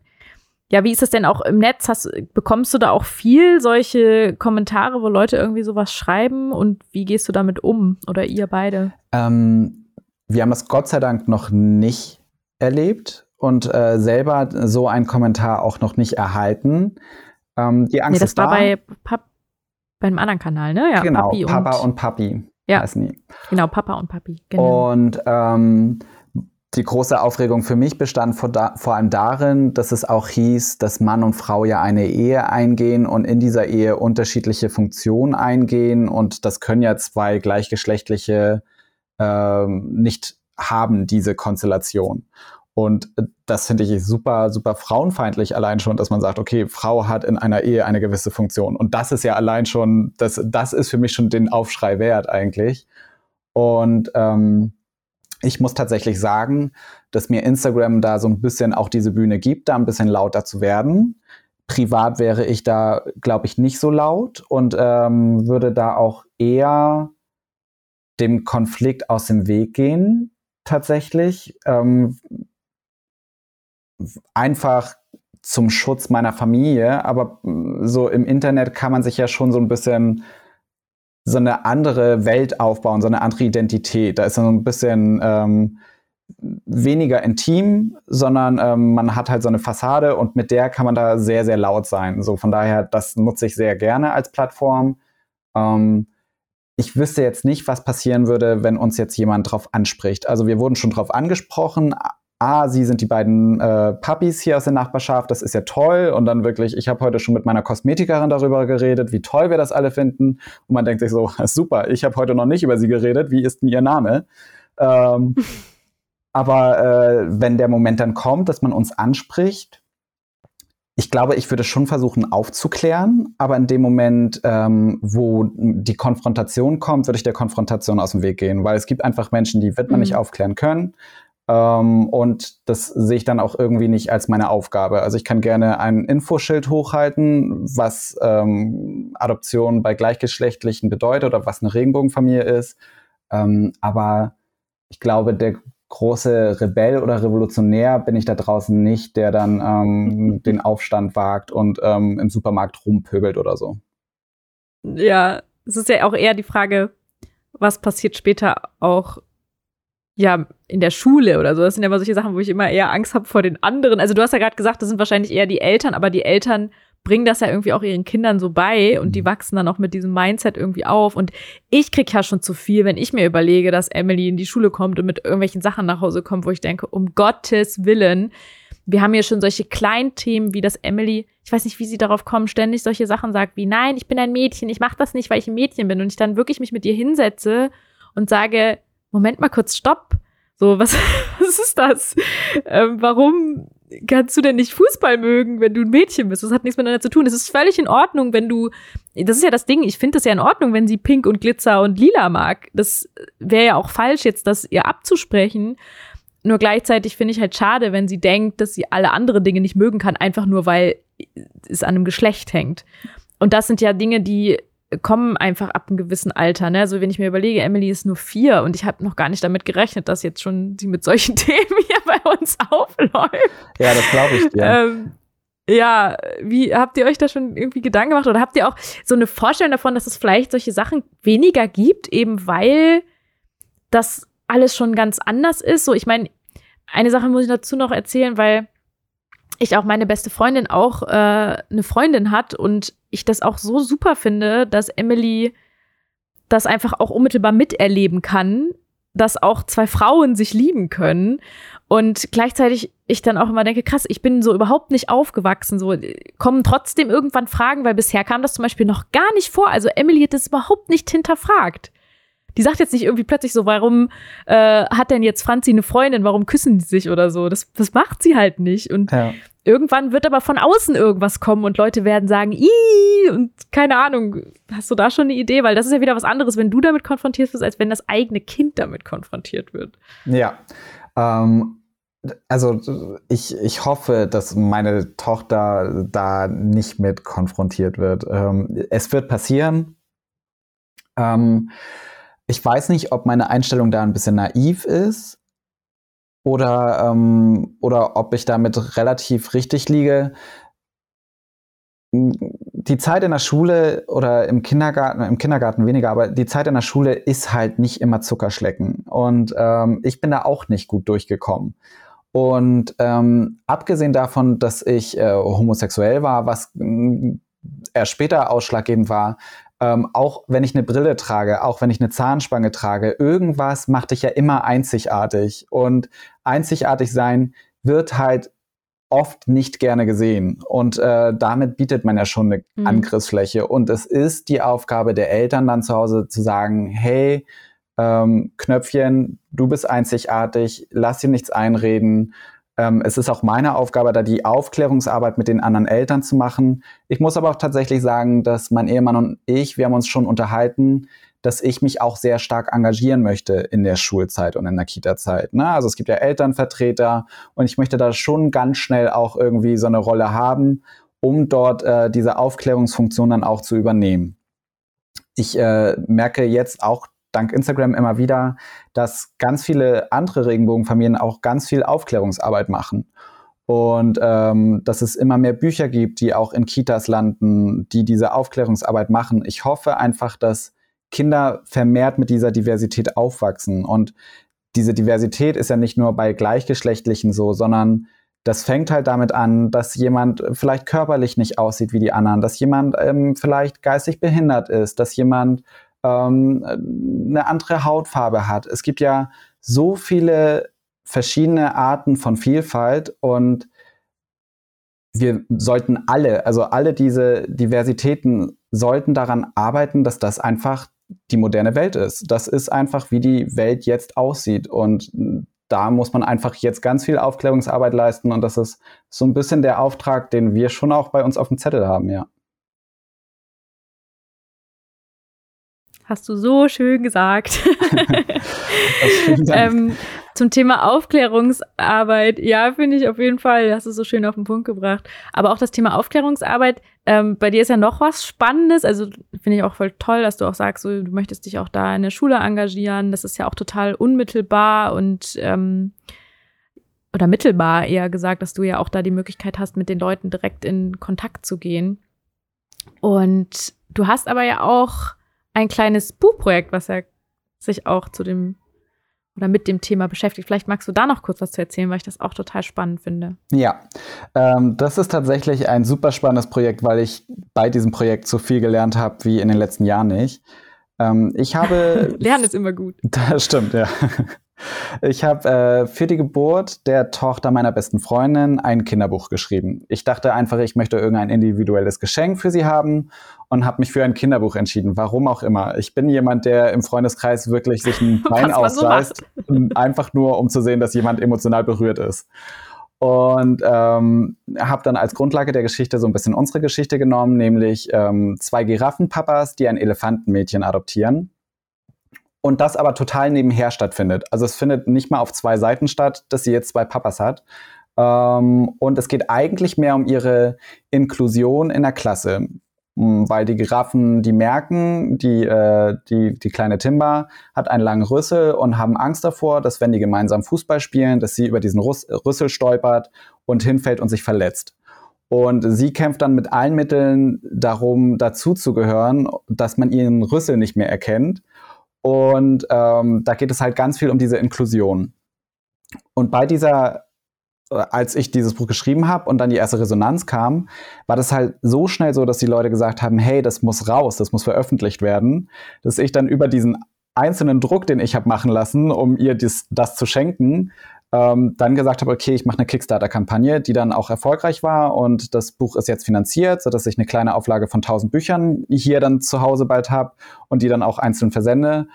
ja, wie ist es denn auch im Netz? Hast, bekommst du da auch viel solche Kommentare, wo Leute irgendwie sowas schreiben und wie gehst du damit um oder ihr beide? Ähm, wir haben das Gott sei Dank noch nicht erlebt und äh, selber so einen Kommentar auch noch nicht erhalten. Ähm, die Angst nee, das ist war da. bei Pap beim anderen Kanal, ne? Ja, genau, Papi Papa und, und Papi Ja. heißen die. genau, Papa und Papi. Genau. Und ähm, die große Aufregung für mich bestand vor, da, vor allem darin, dass es auch hieß, dass Mann und Frau ja eine Ehe eingehen und in dieser Ehe unterschiedliche Funktionen eingehen. Und das können ja zwei gleichgeschlechtliche ähm, nicht haben, diese Konstellation. Und das finde ich super, super frauenfeindlich allein schon, dass man sagt, okay, Frau hat in einer Ehe eine gewisse Funktion. Und das ist ja allein schon, das, das ist für mich schon den Aufschrei wert eigentlich. Und ähm, ich muss tatsächlich sagen, dass mir Instagram da so ein bisschen auch diese Bühne gibt, da ein bisschen lauter zu werden. Privat wäre ich da, glaube ich, nicht so laut und ähm, würde da auch eher dem Konflikt aus dem Weg gehen, tatsächlich. Ähm, einfach zum Schutz meiner Familie, aber mh, so im Internet kann man sich ja schon so ein bisschen so eine andere Welt aufbauen, so eine andere Identität. Da ist so ein bisschen ähm, weniger intim, sondern ähm, man hat halt so eine Fassade und mit der kann man da sehr, sehr laut sein. So von daher, das nutze ich sehr gerne als Plattform. Ähm, ich wüsste jetzt nicht, was passieren würde, wenn uns jetzt jemand drauf anspricht. Also wir wurden schon drauf angesprochen. Ah, Sie sind die beiden äh, Puppies hier aus der Nachbarschaft, das ist ja toll. Und dann wirklich, ich habe heute schon mit meiner Kosmetikerin darüber geredet, wie toll wir das alle finden. Und man denkt sich so, super, ich habe heute noch nicht über sie geredet, wie ist denn ihr Name? Ähm, aber äh, wenn der Moment dann kommt, dass man uns anspricht, ich glaube, ich würde schon versuchen aufzuklären, aber in dem Moment, ähm, wo die Konfrontation kommt, würde ich der Konfrontation aus dem Weg gehen, weil es gibt einfach Menschen, die wird man Mhm. nicht aufklären können. Ähm, und das sehe ich dann auch irgendwie nicht als meine Aufgabe. Also ich kann gerne ein Infoschild hochhalten, was ähm, Adoption bei Gleichgeschlechtlichen bedeutet oder was eine Regenbogenfamilie ist. Ähm, aber ich glaube, der große Rebell oder Revolutionär bin ich da draußen nicht, der dann ähm, den Aufstand wagt und ähm, im Supermarkt rumpöbelt oder so. Ja, es ist ja auch eher die Frage, was passiert später auch ja in der Schule oder so. Das sind ja immer solche Sachen, wo ich immer eher Angst habe vor den anderen. Also du hast ja gerade gesagt, das sind wahrscheinlich eher die Eltern, aber die Eltern bringen das ja irgendwie auch ihren Kindern so bei und die wachsen dann auch mit diesem Mindset irgendwie auf. Und ich krieg ja schon zu viel, wenn ich mir überlege, dass Emily in die Schule kommt und mit irgendwelchen Sachen nach Hause kommt, wo ich denke, um Gottes Willen. Wir haben hier schon solche Kleinthemen, wie das Emily, ich weiß nicht, wie sie darauf kommen, ständig solche Sachen sagt wie, nein, ich bin ein Mädchen, ich mache das nicht, weil ich ein Mädchen bin. Und ich dann wirklich mich mit ihr hinsetze und sage, Moment mal kurz, stopp. So, was, was ist das? Ähm, warum kannst du denn nicht Fußball mögen, wenn du ein Mädchen bist? Das hat nichts miteinander zu tun. Es ist völlig in Ordnung, wenn du, das ist ja das Ding, ich finde das ja in Ordnung, wenn sie Pink und Glitzer und Lila mag. Das wäre ja auch falsch, jetzt das ihr abzusprechen. Nur gleichzeitig finde ich halt schade, wenn sie denkt, dass sie alle andere Dinge nicht mögen kann, einfach nur weil es an einem Geschlecht hängt. Und das sind ja Dinge, die kommen einfach ab einem gewissen Alter. Ne? Also wenn ich mir überlege, Emily ist nur vier und ich habe noch gar nicht damit gerechnet, dass jetzt schon sie mit solchen Themen hier bei uns aufläuft. Ja, das glaube ich dir. Ähm, ja, wie habt ihr euch da schon irgendwie Gedanken gemacht oder habt ihr auch so eine Vorstellung davon, dass es vielleicht solche Sachen weniger gibt, eben weil das alles schon ganz anders ist? So, ich meine, eine Sache muss ich dazu noch erzählen, weil ich auch meine beste Freundin auch äh, eine Freundin hat und ich das auch so super finde, dass Emily das einfach auch unmittelbar miterleben kann, dass auch zwei Frauen sich lieben können und gleichzeitig ich dann auch immer denke, krass, ich bin so überhaupt nicht aufgewachsen, so kommen trotzdem irgendwann Fragen, weil bisher kam das zum Beispiel noch gar nicht vor. Also Emily hat das überhaupt nicht hinterfragt. Die sagt jetzt nicht irgendwie plötzlich so, warum äh, hat denn jetzt Franzi eine Freundin, warum küssen die sich oder so. Das, das macht sie halt nicht. Und Ja. irgendwann wird aber von außen irgendwas kommen und Leute werden sagen, Ih! und keine Ahnung, hast du da schon eine Idee? Weil das ist ja wieder was anderes, wenn du damit konfrontiert wirst, als wenn das eigene Kind damit konfrontiert wird. Ja. Ähm, also ich, ich hoffe, dass meine Tochter da nicht mit konfrontiert wird. Ähm, es wird passieren. Ähm, ich weiß nicht, ob meine Einstellung da ein bisschen naiv ist. oder, ähm, oder ob ich damit relativ richtig liege. Die Zeit in der Schule oder im Kindergarten, im Kindergarten weniger, aber die Zeit in der Schule ist halt nicht immer Zuckerschlecken. Und ähm, ich bin da auch nicht gut durchgekommen. Und ähm, abgesehen davon, dass ich äh, homosexuell war, was äh, erst später ausschlaggebend war, ähm, auch wenn ich eine Brille trage, auch wenn ich eine Zahnspange trage, irgendwas macht dich ja immer einzigartig. Und einzigartig sein wird halt oft nicht gerne gesehen. Und äh, damit bietet man ja schon eine mhm. Angriffsfläche. Und es ist die Aufgabe der Eltern dann zu Hause zu sagen, hey, ähm, Knöpfchen, du bist einzigartig, lass dir nichts einreden. Ähm, es ist auch meine Aufgabe, da die Aufklärungsarbeit mit den anderen Eltern zu machen. Ich muss aber auch tatsächlich sagen, dass mein Ehemann und ich, wir haben uns schon unterhalten, dass ich mich auch sehr stark engagieren möchte in der Schulzeit und in der Kita-Zeit. Ne? Also es gibt ja Elternvertreter und ich möchte da schon ganz schnell auch irgendwie so eine Rolle haben, um dort äh, diese Aufklärungsfunktion dann auch zu übernehmen. Ich äh, merke jetzt auch dank Instagram immer wieder, dass ganz viele andere Regenbogenfamilien auch ganz viel Aufklärungsarbeit machen. Und ähm, dass es immer mehr Bücher gibt, die auch in Kitas landen, die diese Aufklärungsarbeit machen. Ich hoffe einfach, dass Kinder vermehrt mit dieser Diversität aufwachsen. Und diese Diversität ist ja nicht nur bei Gleichgeschlechtlichen so, sondern das fängt halt damit an, dass jemand vielleicht körperlich nicht aussieht wie die anderen, dass jemand ähm, vielleicht geistig behindert ist, dass jemand ähm, eine andere Hautfarbe hat. Es gibt ja so viele verschiedene Arten von Vielfalt und wir sollten alle, also alle diese Diversitäten sollten daran arbeiten, dass das einfach die moderne Welt ist. Das ist einfach, wie die Welt jetzt aussieht. Und da muss man einfach jetzt ganz viel Aufklärungsarbeit leisten. Und das ist so ein bisschen der Auftrag, den wir schon auch bei uns auf dem Zettel haben, ja. Hast du so schön gesagt. ähm, zum Thema Aufklärungsarbeit, ja, finde ich auf jeden Fall, hast du so schön auf den Punkt gebracht. Aber auch das Thema Aufklärungsarbeit, ähm, bei dir ist ja noch was Spannendes. Also finde ich auch voll toll, dass du auch sagst, so, du möchtest dich auch da in der Schule engagieren. Das ist ja auch total unmittelbar und ähm, oder mittelbar eher gesagt, dass du ja auch da die Möglichkeit hast, mit den Leuten direkt in Kontakt zu gehen. Und du hast aber ja auch ein kleines Buchprojekt, was ja sich auch zu dem oder mit dem Thema beschäftigt. Vielleicht magst du da noch kurz was zu erzählen, weil ich das auch total spannend finde. Ja, ähm, das ist tatsächlich ein super spannendes Projekt, weil ich bei diesem Projekt so viel gelernt habe wie in den letzten Jahren nicht. Ähm, ich habe. Lernen ist immer gut. Das stimmt, ja. Ich habe äh, für die Geburt der Tochter meiner besten Freundin ein Kinderbuch geschrieben. Ich dachte einfach, ich möchte irgendein individuelles Geschenk für sie haben und habe mich für ein Kinderbuch entschieden. Warum auch immer. Ich bin jemand, der im Freundeskreis wirklich sich ein Bein ausreißt, so einfach nur, um zu sehen, dass jemand emotional berührt ist. Und ähm, habe dann als Grundlage der Geschichte so ein bisschen unsere Geschichte genommen, nämlich ähm, zwei Giraffenpapas, die ein Elefantenmädchen adoptieren und das aber total nebenher stattfindet. Also es findet nicht mal auf zwei Seiten statt, dass sie jetzt zwei Papas hat. Ähm, und es geht eigentlich mehr um ihre Inklusion in der Klasse. Mm, weil die Giraffen, die merken, die, äh, die, die kleine Timba hat einen langen Rüssel und haben Angst davor, dass wenn die gemeinsam Fußball spielen, dass sie über diesen Russ Rüssel stolpert und hinfällt und sich verletzt. Und sie kämpft dann mit allen Mitteln darum, dazuzugehören, dass man ihren Rüssel nicht mehr erkennt und ähm, da geht es halt ganz viel um diese Inklusion. Und bei dieser, als ich dieses Buch geschrieben habe und dann die erste Resonanz kam, war das halt so schnell so, dass die Leute gesagt haben, hey, das muss raus, das muss veröffentlicht werden, dass ich dann über diesen einzelnen Druck, den ich habe machen lassen, um ihr dies, das zu schenken, ähm, dann gesagt habe, okay, ich mache eine Kickstarter-Kampagne, die dann auch erfolgreich war und das Buch ist jetzt finanziert, sodass ich eine kleine Auflage von 1000 Büchern hier dann zu Hause bald habe und die dann auch einzeln versende.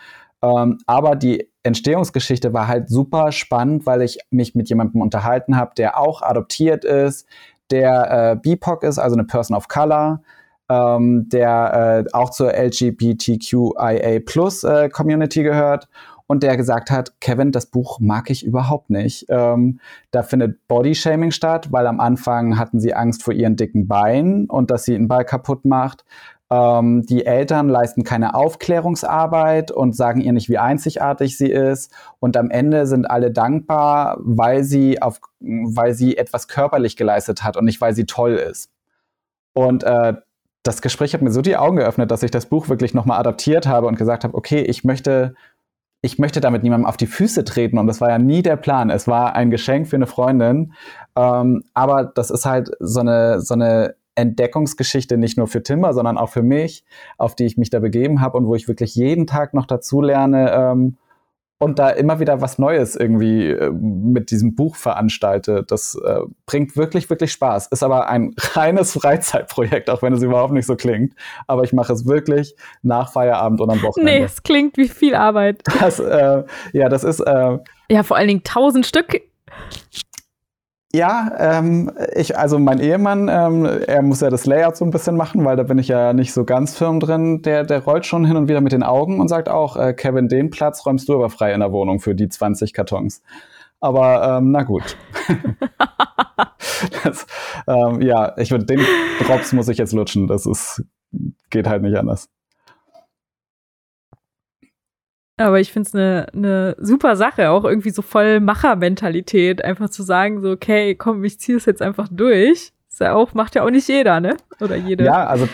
Ähm, aber die Entstehungsgeschichte war halt super spannend, weil ich mich mit jemandem unterhalten habe, der auch adoptiert ist, der äh, BIPOC ist, also eine Person of Color, ähm, der äh, auch zur LGBTQIA Plus äh, Community gehört und der gesagt hat, Kevin, das Buch mag ich überhaupt nicht. Ähm, da findet Bodyshaming statt, weil am Anfang hatten sie Angst vor ihren dicken Beinen und dass sie einen Ball kaputt macht. Ähm, die Eltern leisten keine Aufklärungsarbeit und sagen ihr nicht, wie einzigartig sie ist. Und am Ende sind alle dankbar, weil sie, auf, weil sie etwas körperlich geleistet hat und nicht, weil sie toll ist. Und äh, das Gespräch hat mir so die Augen geöffnet, dass ich das Buch wirklich nochmal adaptiert habe und gesagt habe, okay, ich möchte, ich möchte damit niemandem auf die Füße treten. Und das war ja nie der Plan. Es war ein Geschenk für eine Freundin. Ähm, aber das ist halt so eine, so eine Entdeckungsgeschichte nicht nur für Timber, sondern auch für mich, auf die ich mich da begeben habe und wo ich wirklich jeden Tag noch dazu lerne ähm, und da immer wieder was Neues irgendwie äh, mit diesem Buch veranstalte. Das äh, bringt wirklich, wirklich Spaß. Ist aber ein reines Freizeitprojekt, auch wenn es überhaupt nicht so klingt. Aber ich mache es wirklich nach Feierabend und am Wochenende. Nee, es klingt wie viel Arbeit. Das, äh, ja, das ist. Äh, ja, vor allen Dingen tausend Stück ja, ähm, ich, also mein Ehemann, ähm, er muss ja das Layout so ein bisschen machen, weil da bin ich ja nicht so ganz firm drin. Der, der rollt schon hin und wieder mit den Augen und sagt auch, äh, Kevin, den Platz räumst du aber frei in der Wohnung für die 20 Kartons. Aber ähm, na gut. das, ähm, ja, ich würde den Drops muss ich jetzt lutschen. Das ist, geht halt nicht anders. Aber ich finde es eine ne super Sache, auch irgendwie so voll Machermentalität, einfach zu sagen, so, okay, komm, ich ziehe es jetzt einfach durch. Ist ja auch, macht ja auch nicht jeder, ne? Oder jede. Ja, also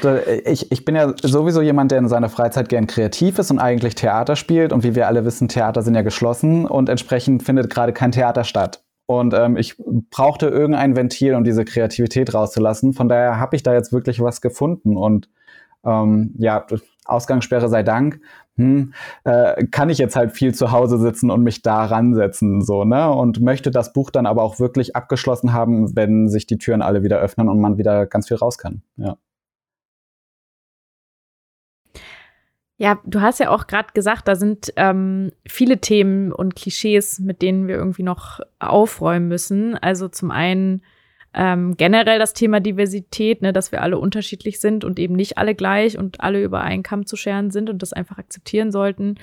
ich, ich bin ja sowieso jemand, der in seiner Freizeit gern kreativ ist und eigentlich Theater spielt. Und wie wir alle wissen, Theater sind ja geschlossen und entsprechend findet gerade kein Theater statt. Und ähm, ich brauchte irgendein Ventil, um diese Kreativität rauszulassen. Von daher habe ich da jetzt wirklich was gefunden. Und ähm, ja, Ausgangssperre sei Dank hm, äh, kann ich jetzt halt viel zu Hause sitzen und mich da ransetzen, so, ne? Und möchte das Buch dann aber auch wirklich abgeschlossen haben, wenn sich die Türen alle wieder öffnen und man wieder ganz viel raus kann, ja. Ja, du hast ja auch gerade gesagt, da sind ähm, viele Themen und Klischees, mit denen wir irgendwie noch aufräumen müssen. Also zum einen ähm, generell das Thema Diversität, ne, dass wir alle unterschiedlich sind und eben nicht alle gleich und alle über einen Kamm zu scheren sind und das einfach akzeptieren sollten.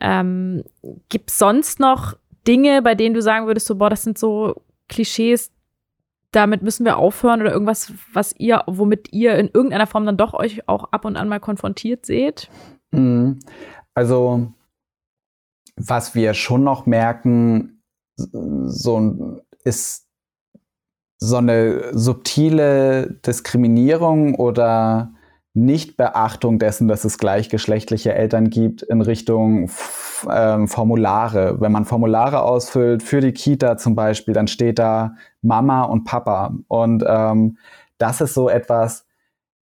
Ähm, Gibt es sonst noch Dinge, bei denen du sagen würdest, so, boah, das sind so Klischees, damit müssen wir aufhören oder irgendwas, was ihr, womit ihr in irgendeiner Form dann doch euch auch ab und an mal konfrontiert seht? Mhm. Also, was wir schon noch merken, so ist so eine subtile Diskriminierung oder Nichtbeachtung dessen, dass es gleichgeschlechtliche Eltern gibt in Richtung ähm, Formulare. Wenn man Formulare ausfüllt für die Kita zum Beispiel, dann steht da Mama und Papa. Und ähm, das ist so etwas,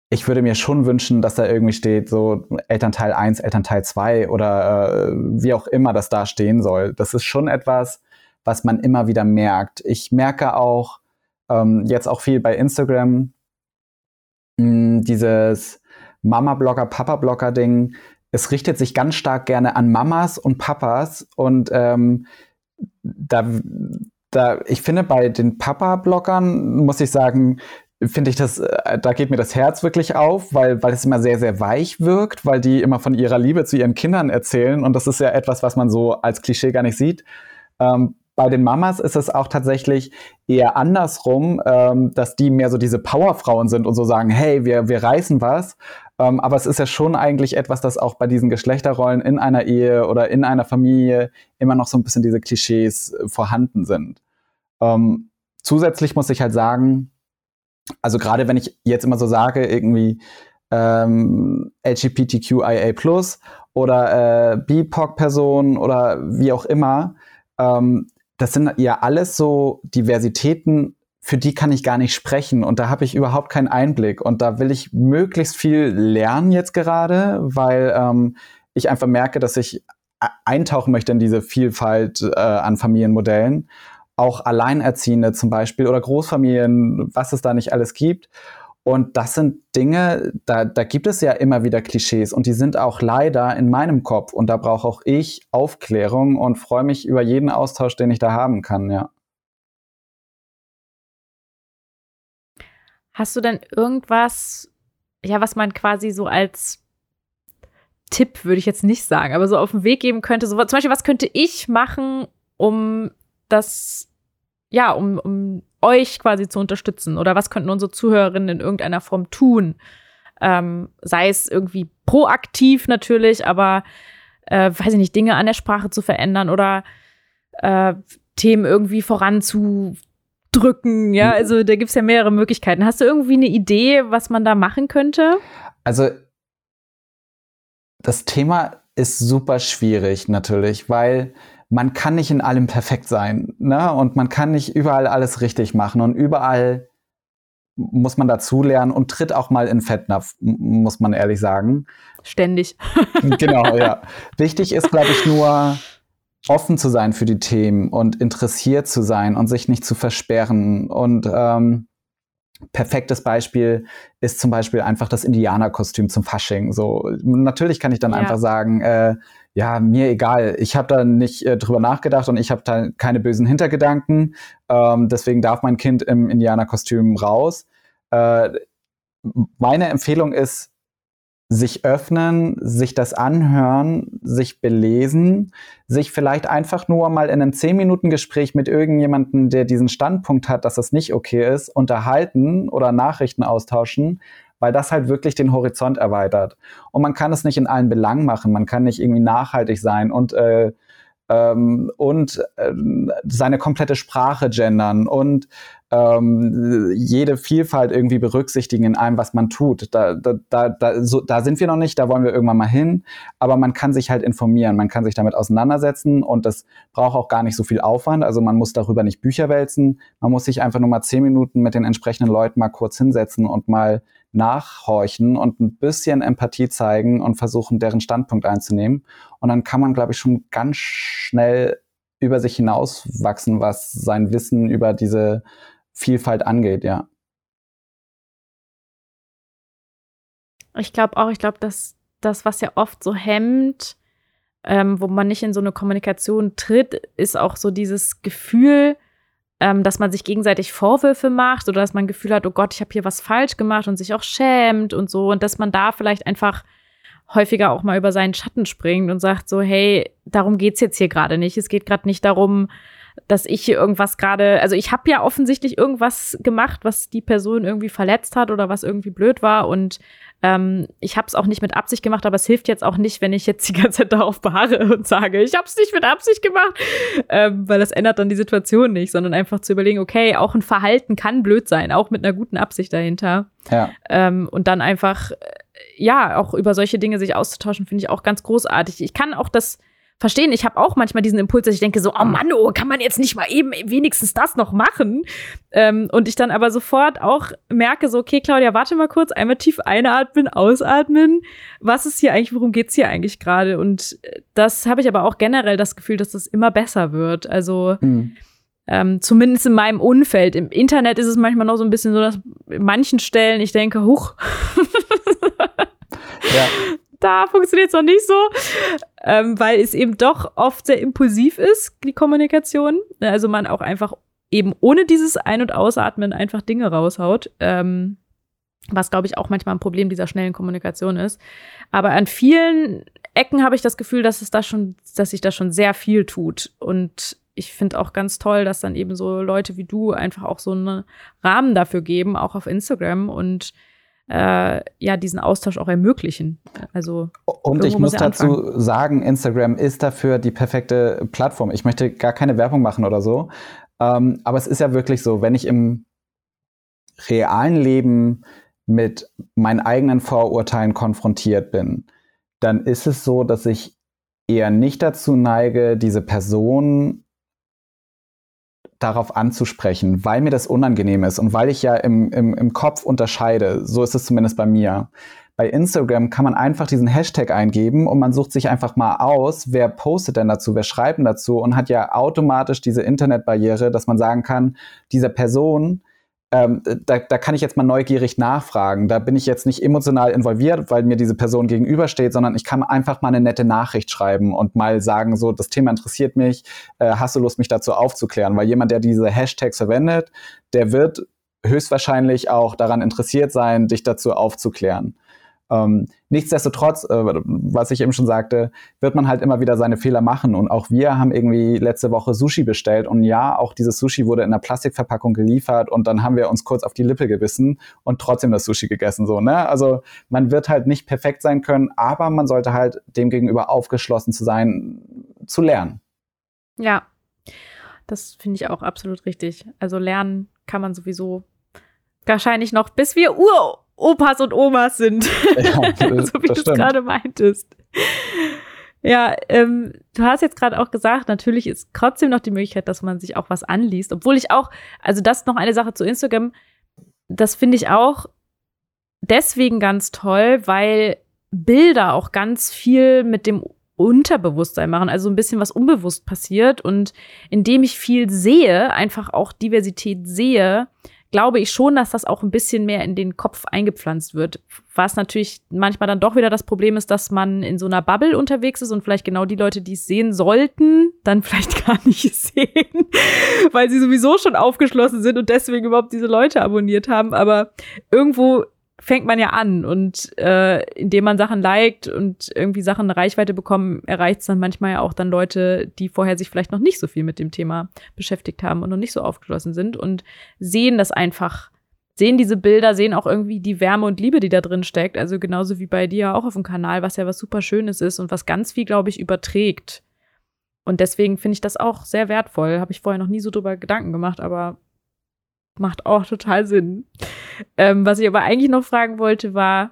ich würde mir schon wünschen, dass da irgendwie steht, so Elternteil 1, Elternteil 2 oder äh, wie auch immer das da stehen soll. Das ist schon etwas, was man immer wieder merkt. Ich merke auch, ähm, jetzt auch viel bei Instagram, mh, hm, dieses Mama-Blogger, Papa-Blogger-Ding. Es richtet sich ganz stark gerne an Mamas und Papas und ähm, da, da, ich finde, bei den Papa-Bloggern muss ich sagen, finde ich das, äh, da geht mir das Herz wirklich auf, weil, weil es immer sehr, sehr weich wirkt, weil die immer von ihrer Liebe zu ihren Kindern erzählen und das ist ja etwas, was man so als Klischee gar nicht sieht. Ähm, bei den Mamas ist es auch tatsächlich eher andersrum, ähm, dass die mehr so diese Powerfrauen sind und so sagen, hey, wir, wir reißen was. Ähm, aber es ist ja schon eigentlich etwas, das auch bei diesen Geschlechterrollen in einer Ehe oder in einer Familie immer noch so ein bisschen diese Klischees äh, vorhanden sind. Ähm, zusätzlich muss ich halt sagen, also gerade wenn ich jetzt immer so sage, irgendwie ähm, LGBTQIA oder äh, BIPOC-Personen oder wie auch immer, ähm, das sind ja alles so Diversitäten, für die kann ich gar nicht sprechen und da habe ich überhaupt keinen Einblick und da will ich möglichst viel lernen jetzt gerade, weil ähm, ich einfach merke, dass ich eintauchen möchte in diese Vielfalt äh, an Familienmodellen, auch Alleinerziehende zum Beispiel oder Großfamilien, was es da nicht alles gibt. Und das sind Dinge, da, da gibt es ja immer wieder Klischees und die sind auch leider in meinem Kopf. Und da brauche auch ich Aufklärung und freue mich über jeden Austausch, den ich da haben kann, ja. Hast du denn irgendwas, ja, was man quasi so als Tipp, würde ich jetzt nicht sagen, aber so auf den Weg geben könnte? So, zum Beispiel, was könnte ich machen, um das, ja, um, um euch quasi zu unterstützen? Oder was könnten unsere Zuhörerinnen in irgendeiner Form tun, Ähm, sei es irgendwie proaktiv natürlich, aber äh, weiß ich nicht, Dinge an der Sprache zu verändern oder äh, Themen irgendwie voranzudrücken. Ja, also da gibt es ja mehrere Möglichkeiten. Hast du irgendwie eine Idee, was man da machen könnte? Also das Thema ist super schwierig natürlich, weil man kann nicht in allem perfekt sein, ne? Und man kann nicht überall alles richtig machen und überall muss man dazulernen und tritt auch mal in Fettnapf, muss man ehrlich sagen. Ständig. genau, ja. Wichtig ist, glaube ich, nur offen zu sein für die Themen und interessiert zu sein und sich nicht zu versperren. Und ähm, perfektes Beispiel ist zum Beispiel einfach das Indianerkostüm zum Fasching. So natürlich kann ich dann ja. einfach sagen, äh, ja mir egal. Ich habe da nicht äh, drüber nachgedacht und ich habe da keine bösen Hintergedanken. Ähm, deswegen darf mein Kind im Indianerkostüm raus. Äh, meine Empfehlung ist sich öffnen, sich das anhören, sich belesen, sich vielleicht einfach nur mal in einem 10-Minuten-Gespräch mit irgendjemandem, der diesen Standpunkt hat, dass das nicht okay ist, unterhalten oder Nachrichten austauschen, weil das halt wirklich den Horizont erweitert. Und man kann es nicht in allen Belangen machen, man kann nicht irgendwie nachhaltig sein und äh, ähm, und äh, seine komplette Sprache gendern und ähm, jede Vielfalt irgendwie berücksichtigen in allem, was man tut. Da, da, da, so, da sind wir noch nicht, da wollen wir irgendwann mal hin, aber man kann sich halt informieren, man kann sich damit auseinandersetzen und das braucht auch gar nicht so viel Aufwand. Also man muss darüber nicht Bücher wälzen, man muss sich einfach nur mal zehn Minuten mit den entsprechenden Leuten mal kurz hinsetzen und mal nachhorchen und ein bisschen Empathie zeigen und versuchen, deren Standpunkt einzunehmen. Und dann kann man, glaube ich, schon ganz schnell über sich hinauswachsen, was sein Wissen über diese Vielfalt angeht, ja. Ich glaube auch, ich glaube, dass das, was ja oft so hemmt, ähm, wo man nicht in so eine Kommunikation tritt, ist auch so dieses Gefühl, ähm, dass man sich gegenseitig Vorwürfe macht oder dass man Gefühl hat, oh Gott, ich habe hier was falsch gemacht und sich auch schämt und so und dass man da vielleicht einfach häufiger auch mal über seinen Schatten springt und sagt so, hey, darum geht's jetzt hier gerade nicht. Es geht gerade nicht darum, dass ich hier irgendwas gerade, also ich habe ja offensichtlich irgendwas gemacht, was die Person irgendwie verletzt hat oder was irgendwie blöd war und ähm, ich habe es auch nicht mit Absicht gemacht, aber es hilft jetzt auch nicht, wenn ich jetzt die ganze Zeit darauf beharre und sage, ich habe es nicht mit Absicht gemacht, ähm, weil das ändert dann die Situation nicht, sondern einfach zu überlegen, okay, auch ein Verhalten kann blöd sein, auch mit einer guten Absicht dahinter. Ja. Ähm, und dann einfach, äh, ja, auch über solche Dinge sich auszutauschen, finde ich auch ganz großartig. Ich kann auch das verstehen. Ich habe auch manchmal diesen Impuls, dass ich denke so, oh Mann, oh, kann man jetzt nicht mal eben wenigstens das noch machen? Ähm, und ich dann aber sofort auch merke so, okay, Claudia, warte mal kurz, einmal tief einatmen, ausatmen. Was ist hier eigentlich, worum geht's hier eigentlich gerade? Und äh, das habe ich aber auch generell das Gefühl, dass das immer besser wird. Also mhm. Ähm, zumindest in meinem Umfeld. Im Internet ist es manchmal noch so ein bisschen so, dass in manchen Stellen ich denke, huch. ja da funktioniert es noch nicht so, ähm, weil es eben doch oft sehr impulsiv ist, die Kommunikation. Also man auch einfach eben ohne dieses Ein- und Ausatmen einfach Dinge raushaut. Ähm, was, glaube ich, auch manchmal ein Problem dieser schnellen Kommunikation ist. Aber an vielen Ecken habe ich das Gefühl, dass es da schon, dass sich da schon sehr viel tut. Und ich finde auch ganz toll, dass dann eben so Leute wie du einfach auch so einen Rahmen dafür geben, auch auf Instagram und äh, ja diesen Austausch auch ermöglichen. Also und ich muss dazu sagen, Instagram ist dafür die perfekte Plattform. Ich möchte gar keine Werbung machen oder so, ähm, aber es ist ja wirklich so, wenn ich im realen Leben mit meinen eigenen Vorurteilen konfrontiert bin, dann ist es so, dass ich eher nicht dazu neige, diese Person darauf anzusprechen, weil mir das unangenehm ist und weil ich ja im, im, im Kopf unterscheide. So ist es zumindest bei mir. Bei Instagram kann man einfach diesen Hashtag eingeben und man sucht sich einfach mal aus, wer postet denn dazu, wer schreibt denn dazu und hat ja automatisch diese Internetbarriere, dass man sagen kann, diese Person ähm, da, da kann ich jetzt mal neugierig nachfragen. Da bin ich jetzt nicht emotional involviert, weil mir diese Person gegenübersteht, sondern ich kann einfach mal eine nette Nachricht schreiben und mal sagen, so, das Thema interessiert mich, äh, hast du Lust, mich dazu aufzuklären? Weil jemand, der diese Hashtags verwendet, der wird höchstwahrscheinlich auch daran interessiert sein, dich dazu aufzuklären. Ähm, nichtsdestotrotz, äh, was ich eben schon sagte, wird man halt immer wieder seine Fehler machen. Und auch wir haben irgendwie letzte Woche Sushi bestellt. Und ja, auch dieses Sushi wurde in einer Plastikverpackung geliefert. Und dann haben wir uns kurz auf die Lippe gebissen und trotzdem das Sushi gegessen. So, ne? Also man wird halt nicht perfekt sein können, aber man sollte halt demgegenüber aufgeschlossen zu sein, zu lernen. Ja, das finde ich auch absolut richtig. Also lernen kann man sowieso wahrscheinlich noch, bis wir Uropas und Omas sind. Ja, so wie du es gerade meintest. Ja, ähm, du hast jetzt gerade auch gesagt, natürlich ist trotzdem noch die Möglichkeit, dass man sich auch was anliest. Obwohl ich auch, also das ist noch eine Sache zu Instagram, das finde ich auch deswegen ganz toll, weil Bilder auch ganz viel mit dem Unterbewusstsein machen, also ein bisschen was unbewusst passiert. Und indem ich viel sehe, einfach auch Diversität sehe, glaube ich schon, dass das auch ein bisschen mehr in den Kopf eingepflanzt wird. Was natürlich manchmal dann doch wieder das Problem ist, dass man in so einer Bubble unterwegs ist und vielleicht genau die Leute, die es sehen sollten, dann vielleicht gar nicht sehen, weil sie sowieso schon aufgeschlossen sind und deswegen überhaupt diese Leute abonniert haben. Aber irgendwo fängt man ja an und äh, indem man Sachen liked und irgendwie Sachen eine Reichweite bekommen, erreicht es dann manchmal ja auch dann Leute, die vorher sich vielleicht noch nicht so viel mit dem Thema beschäftigt haben und noch nicht so aufgeschlossen sind und sehen das einfach, sehen diese Bilder, sehen auch irgendwie die Wärme und Liebe, die da drin steckt. Also genauso wie bei dir auch auf dem Kanal, was ja was super Schönes ist und was ganz viel, glaube ich, überträgt. Und deswegen finde ich das auch sehr wertvoll. Habe ich vorher noch nie so drüber Gedanken gemacht, aber macht auch total Sinn. Ähm, was ich aber eigentlich noch fragen wollte, war,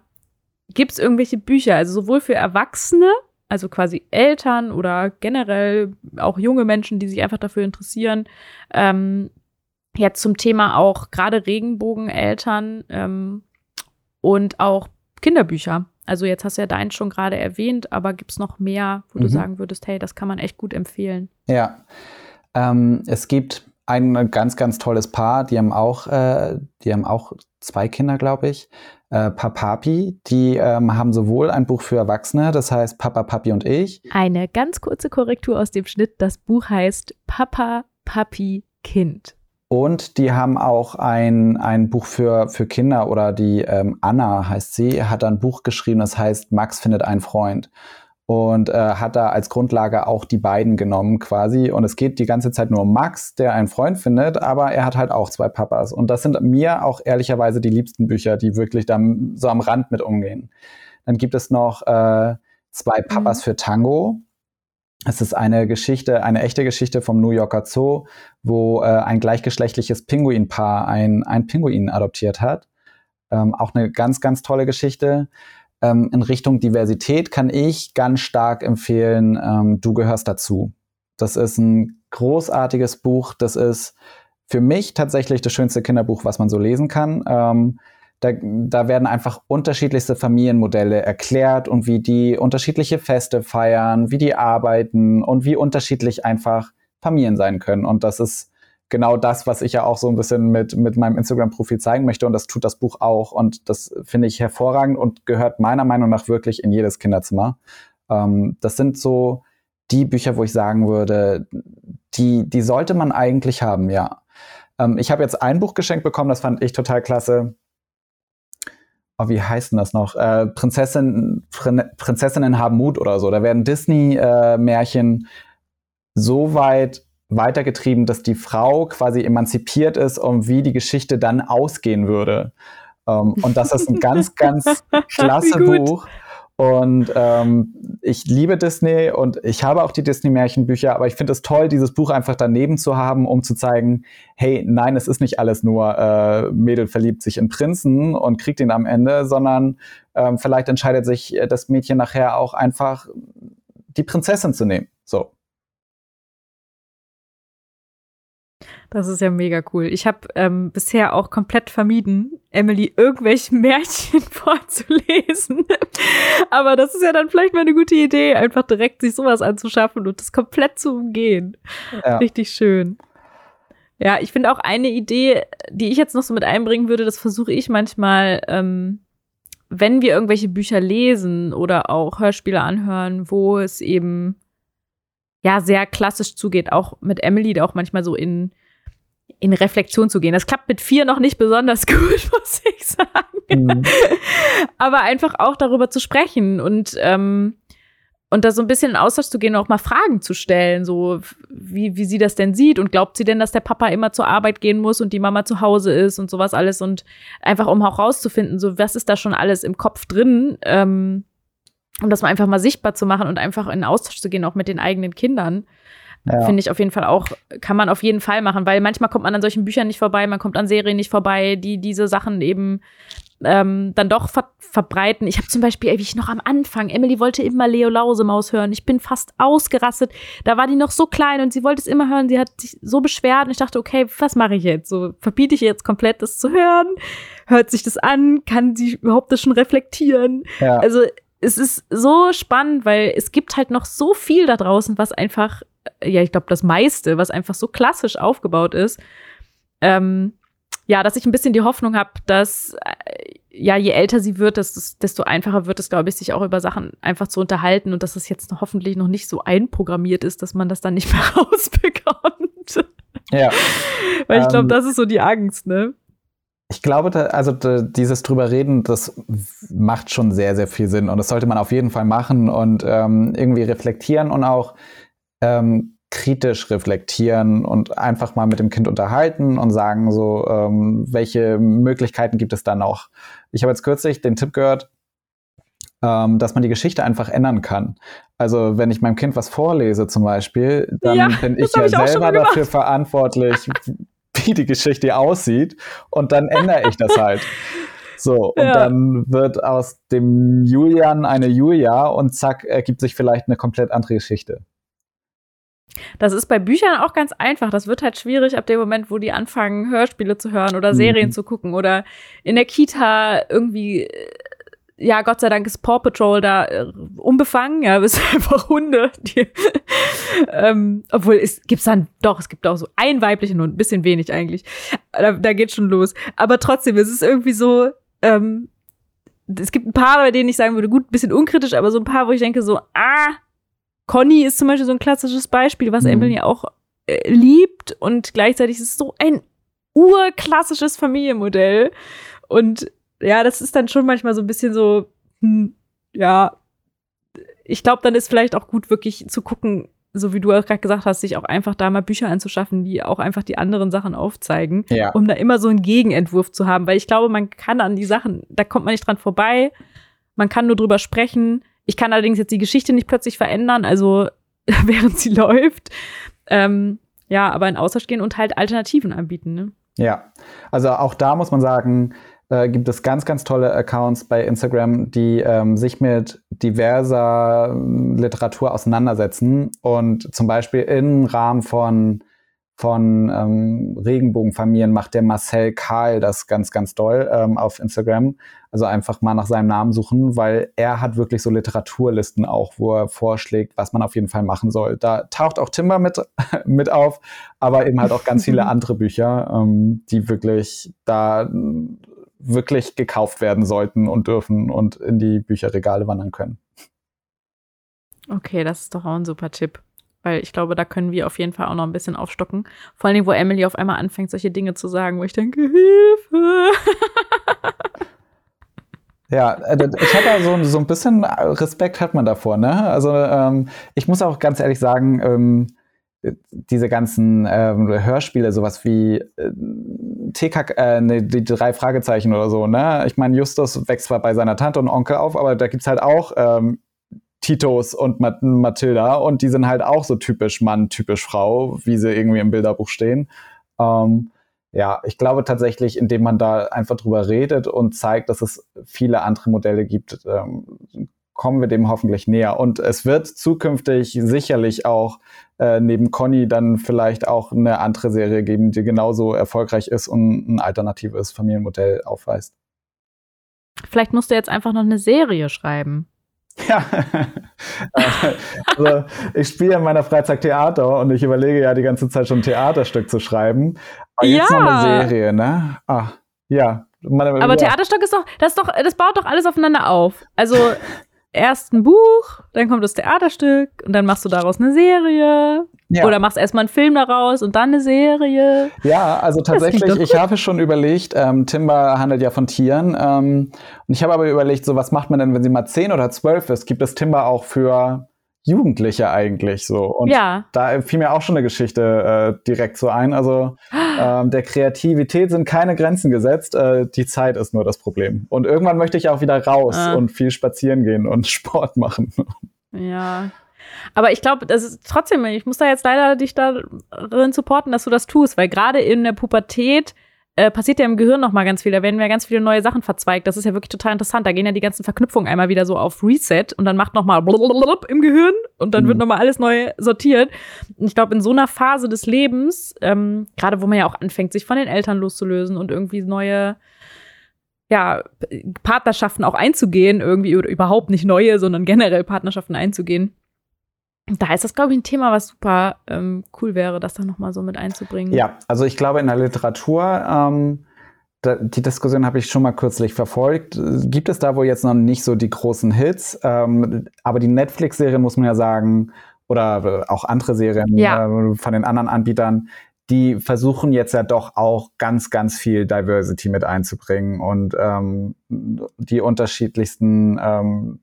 gibt es irgendwelche Bücher, also sowohl für Erwachsene, also quasi Eltern oder generell auch junge Menschen, die sich einfach dafür interessieren, ähm, jetzt zum Thema auch gerade Regenbogeneltern ähm, und auch Kinderbücher. Also jetzt hast du ja deinen schon gerade erwähnt, aber gibt es noch mehr, wo mhm. du sagen würdest, hey, das kann man echt gut empfehlen? Ja, ähm, es gibt ein ganz, ganz tolles Paar, die haben auch, äh, die haben auch zwei Kinder, glaube ich. Äh, Papapi, die ähm, haben sowohl ein Buch für Erwachsene, das heißt Papa, Papi und ich. Eine ganz kurze Korrektur aus dem Schnitt. Das Buch heißt Papa, Papi, Kind. Und die haben auch ein, ein Buch für, für Kinder oder die ähm, Anna heißt sie, hat ein Buch geschrieben, das heißt Max findet einen Freund und äh, hat da als Grundlage auch die beiden genommen quasi. Und es geht die ganze Zeit nur um Max, der einen Freund findet, aber er hat halt auch zwei Papas. Und das sind mir auch ehrlicherweise die liebsten Bücher, die wirklich da so am Rand mit umgehen. Dann gibt es noch äh, zwei Papas mhm. für Tango. Es ist eine Geschichte, eine echte Geschichte vom New Yorker Zoo, wo äh, ein gleichgeschlechtliches Pinguinpaar ein, ein Pinguin adoptiert hat. Ähm, auch eine ganz, ganz tolle Geschichte ähm, in Richtung Diversität kann ich ganz stark empfehlen, ähm, Du gehörst dazu. Das ist ein großartiges Buch. Das ist für mich tatsächlich das schönste Kinderbuch, was man so lesen kann. Ähm, da, da, werden einfach unterschiedlichste Familienmodelle erklärt und wie die unterschiedliche Feste feiern, wie die arbeiten und wie unterschiedlich einfach Familien sein können. Und das ist genau das, was ich ja auch so ein bisschen mit, mit meinem Instagram-Profil zeigen möchte. Und das tut das Buch auch. Und das finde ich hervorragend und gehört meiner Meinung nach wirklich in jedes Kinderzimmer. Ähm, das sind so die Bücher, wo ich sagen würde, die, die sollte man eigentlich haben, ja. Ähm, ich habe jetzt ein Buch geschenkt bekommen, das fand ich total klasse. Oh, wie heißt denn das noch? Äh, Prinzessin, Prinzessinnen haben Mut oder so. Da werden Disney-Märchen äh, so weit weitergetrieben, dass die Frau quasi emanzipiert ist und wie die Geschichte dann ausgehen würde. Ähm, und das ist ein ganz, ganz klasse Buch. Und ähm, ich liebe Disney und ich habe auch die Disney-Märchenbücher, aber ich finde es toll, dieses Buch einfach daneben zu haben, um zu zeigen, hey, nein, es ist nicht alles nur äh, Mädel verliebt sich in Prinzen und kriegt ihn am Ende, sondern ähm, vielleicht entscheidet sich das Mädchen nachher auch einfach, die Prinzessin zu nehmen. So. Das ist ja mega cool. Ich habe ähm, bisher auch komplett vermieden, Emily irgendwelche Märchen vorzulesen. Aber das ist ja dann vielleicht mal eine gute Idee, einfach direkt sich sowas anzuschaffen und das komplett zu umgehen. Ja. Richtig schön. Ja, ich finde auch eine Idee, die ich jetzt noch so mit einbringen würde, das versuche ich manchmal, ähm, wenn wir irgendwelche Bücher lesen oder auch Hörspiele anhören, wo es eben ja sehr klassisch zugeht, auch mit Emily, auch manchmal so in in Reflexion zu gehen. Das klappt mit vier noch nicht besonders gut, muss ich sagen. Mhm. Aber einfach auch darüber zu sprechen und ähm, und da so ein bisschen in Austausch zu gehen und auch mal Fragen zu stellen, so wie, wie sie das denn sieht und glaubt sie denn, dass der Papa immer zur Arbeit gehen muss und die Mama zu Hause ist und sowas alles und einfach um auch rauszufinden, so was ist da schon alles im Kopf drin, ähm, um das mal einfach mal sichtbar zu machen und einfach in Austausch zu gehen, auch mit den eigenen Kindern. Ja. Finde ich auf jeden Fall auch, kann man auf jeden Fall machen, weil manchmal kommt man an solchen Büchern nicht vorbei, man kommt an Serien nicht vorbei, die diese Sachen eben ähm, dann doch ver verbreiten. Ich habe zum Beispiel, wie ich noch am Anfang, Emily wollte immer Leo Lausemaus hören. Ich bin fast ausgerastet. Da war die noch so klein und sie wollte es immer hören. Sie hat sich so beschwert und ich dachte, okay, was mache ich jetzt? So verbiete ich jetzt komplett, das zu hören? Hört sich das an? Kann sie überhaupt das schon reflektieren? Ja. Also es ist so spannend, weil es gibt halt noch so viel da draußen, was einfach, ja, ich glaube, das meiste, was einfach so klassisch aufgebaut ist. Ähm, ja, dass ich ein bisschen die Hoffnung habe, dass äh, ja, je älter sie wird, desto einfacher wird es, glaube ich, sich auch über Sachen einfach zu unterhalten und dass es jetzt hoffentlich noch nicht so einprogrammiert ist, dass man das dann nicht mehr rausbekommt. Ja. Weil ich glaube, ähm, das ist so die Angst, ne? Ich glaube, da, also da, dieses drüber reden, das macht schon sehr, sehr viel Sinn und das sollte man auf jeden Fall machen und ähm, irgendwie reflektieren und auch ähm, kritisch reflektieren und einfach mal mit dem Kind unterhalten und sagen so, ähm, welche Möglichkeiten gibt es da noch. Ich habe jetzt kürzlich den Tipp gehört, ähm, dass man die Geschichte einfach ändern kann. Also wenn ich meinem Kind was vorlese zum Beispiel, dann ja, bin ich ja ich selber dafür verantwortlich, wie die Geschichte aussieht und dann ändere ich das halt. So, und ja. dann wird aus dem Julian eine Julia und zack, ergibt sich vielleicht eine komplett andere Geschichte. Das ist bei Büchern auch ganz einfach. Das wird halt schwierig ab dem Moment, wo die anfangen, Hörspiele zu hören oder Serien mhm. zu gucken oder in der Kita irgendwie äh, ja, Gott sei Dank ist Paw Patrol da äh, unbefangen, ja, es sind einfach Hunde, die, ähm, obwohl es gibt's dann, doch, es gibt auch so einen weiblichen Hund, ein bisschen wenig eigentlich, da, da geht schon los, aber trotzdem, es ist irgendwie so, ähm, es gibt ein paar, bei denen ich sagen würde, gut, ein bisschen unkritisch, aber so ein paar, wo ich denke so, ah, Conny ist zum Beispiel so ein klassisches Beispiel, was mhm. Emily auch äh, liebt und gleichzeitig ist es so ein urklassisches Familienmodell. Und ja, das ist dann schon manchmal so ein bisschen so, hm, ja, ich glaube, dann ist vielleicht auch gut, wirklich zu gucken, so wie du auch gerade gesagt hast, sich auch einfach da mal Bücher anzuschaffen, die auch einfach die anderen Sachen aufzeigen, ja. um da immer so einen Gegenentwurf zu haben. Weil ich glaube, man kann an die Sachen, da kommt man nicht dran vorbei. Man kann nur drüber sprechen. Ich kann allerdings jetzt die Geschichte nicht plötzlich verändern, also während sie läuft. Ähm, ja, aber in Austausch gehen und halt Alternativen anbieten. Ne? Ja, also auch da muss man sagen, äh, gibt es ganz, ganz tolle Accounts bei Instagram, die ähm, sich mit diverser ähm, Literatur auseinandersetzen und zum Beispiel im Rahmen von von ähm, Regenbogenfamilien macht der Marcel Karl das ganz, ganz doll ähm, auf Instagram. Also einfach mal nach seinem Namen suchen, weil er hat wirklich so Literaturlisten auch, wo er vorschlägt, was man auf jeden Fall machen soll. Da taucht auch Timber mit, mit auf, aber eben halt auch ganz viele andere Bücher, ähm, die wirklich da wirklich gekauft werden sollten und dürfen und in die Bücherregale wandern können. Okay, das ist doch auch ein super Tipp. Weil ich glaube, da können wir auf jeden Fall auch noch ein bisschen aufstocken. Vor allem, wo Emily auf einmal anfängt, solche Dinge zu sagen, wo ich denke, Hilfe. Ja, äh, ich habe ja so, so ein bisschen Respekt hat man davor, ne? Also ähm, ich muss auch ganz ehrlich sagen, ähm, diese ganzen ähm, Hörspiele, sowas wie äh, TK, äh, ne, die drei Fragezeichen oder so, ne? Ich meine, Justus wächst zwar bei seiner Tante und Onkel auf, aber da gibt's halt auch ähm, Titos und Mat Mathilda und die sind halt auch so typisch Mann, typisch Frau, wie sie irgendwie im Bilderbuch stehen. Ähm, ja, ich glaube tatsächlich, indem man da einfach drüber redet und zeigt, dass es viele andere Modelle gibt, ähm, kommen wir dem hoffentlich näher. Und es wird zukünftig sicherlich auch äh, neben Conny dann vielleicht auch eine andere Serie geben, die genauso erfolgreich ist und ein alternatives Familienmodell aufweist. Vielleicht musst du jetzt einfach noch eine Serie schreiben. Ja, also ich spiele in meiner Freizeit Theater und ich überlege ja die ganze Zeit schon ein Theaterstück zu schreiben. Aber jetzt ja. noch eine Serie, ne? Ah, ja. Meine, Aber ja. Theaterstück ist doch, das ist doch, das baut doch alles aufeinander auf. Also erst ein Buch, dann kommt das Theaterstück und dann machst du daraus eine Serie. Ja. Oder machst erstmal einen Film daraus und dann eine Serie. Ja, also tatsächlich, ich habe schon überlegt, ähm, Timber handelt ja von Tieren. Ähm, und ich habe aber überlegt, so was macht man denn, wenn sie mal zehn oder zwölf ist? Gibt es Timber auch für Jugendliche eigentlich so. Und ja. da fiel mir auch schon eine Geschichte äh, direkt so ein. Also ähm, der Kreativität sind keine Grenzen gesetzt. Äh, die Zeit ist nur das Problem. Und irgendwann möchte ich auch wieder raus ah. und viel spazieren gehen und Sport machen. Ja. Aber ich glaube, das ist trotzdem, ich muss da jetzt leider dich darin supporten, dass du das tust, weil gerade in der Pubertät äh, passiert ja im Gehirn noch mal ganz viel. Da werden ja ganz viele neue Sachen verzweigt. Das ist ja wirklich total interessant. Da gehen ja die ganzen Verknüpfungen einmal wieder so auf Reset und dann macht noch mal im Gehirn und dann mhm. wird noch mal alles neu sortiert. Und ich glaube, in so einer Phase des Lebens, ähm, gerade wo man ja auch anfängt, sich von den Eltern loszulösen und irgendwie neue ja, Partnerschaften auch einzugehen, irgendwie oder überhaupt nicht neue, sondern generell Partnerschaften einzugehen, da ist das, glaube ich, ein Thema, was super ähm, cool wäre, das da nochmal so mit einzubringen. Ja, also ich glaube, in der Literatur, ähm, da, die Diskussion habe ich schon mal kürzlich verfolgt, gibt es da wohl jetzt noch nicht so die großen Hits, ähm, aber die Netflix-Serien, muss man ja sagen, oder auch andere Serien ja. äh, von den anderen Anbietern, die versuchen jetzt ja doch auch ganz, ganz viel Diversity mit einzubringen und ähm, die unterschiedlichsten ähm,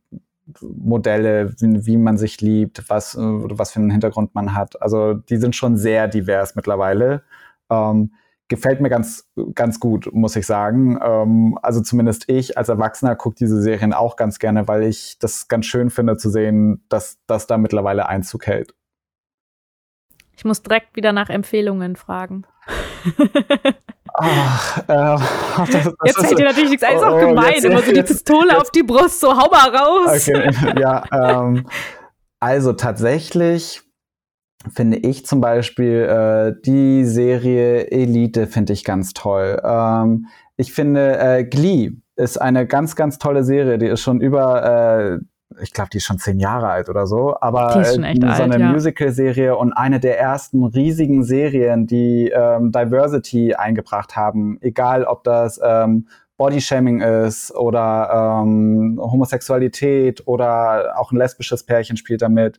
Modelle, wie, wie, man sich liebt, was, was für einen Hintergrund man hat. Also die sind schon sehr divers mittlerweile. Ähm, gefällt mir ganz, ganz gut, muss ich sagen. Ähm, also zumindest ich als Erwachsener gucke diese Serien auch ganz gerne, weil ich das ganz schön finde zu sehen, dass das da mittlerweile Einzug hält. Ich muss direkt wieder nach Empfehlungen fragen. Ach, äh, das, das Jetzt fällt dir natürlich nichts ein, ist auch oh, gemein, jetzt, immer so die Pistole jetzt, auf die Brust, so hau mal raus. Okay, ja, ähm, also tatsächlich finde ich zum Beispiel äh, die Serie Elite finde ich ganz toll. Ähm, ich finde äh, Glee ist eine ganz, ganz tolle Serie, die ist schon über äh, ich glaube, die ist schon zehn Jahre alt oder so, aber äh, so eine ja. Musical-Serie und eine der ersten riesigen Serien, die ähm, Diversity eingebracht haben, egal ob das ähm, Bodyshaming ist oder ähm, Homosexualität oder auch ein lesbisches Pärchen spielt damit.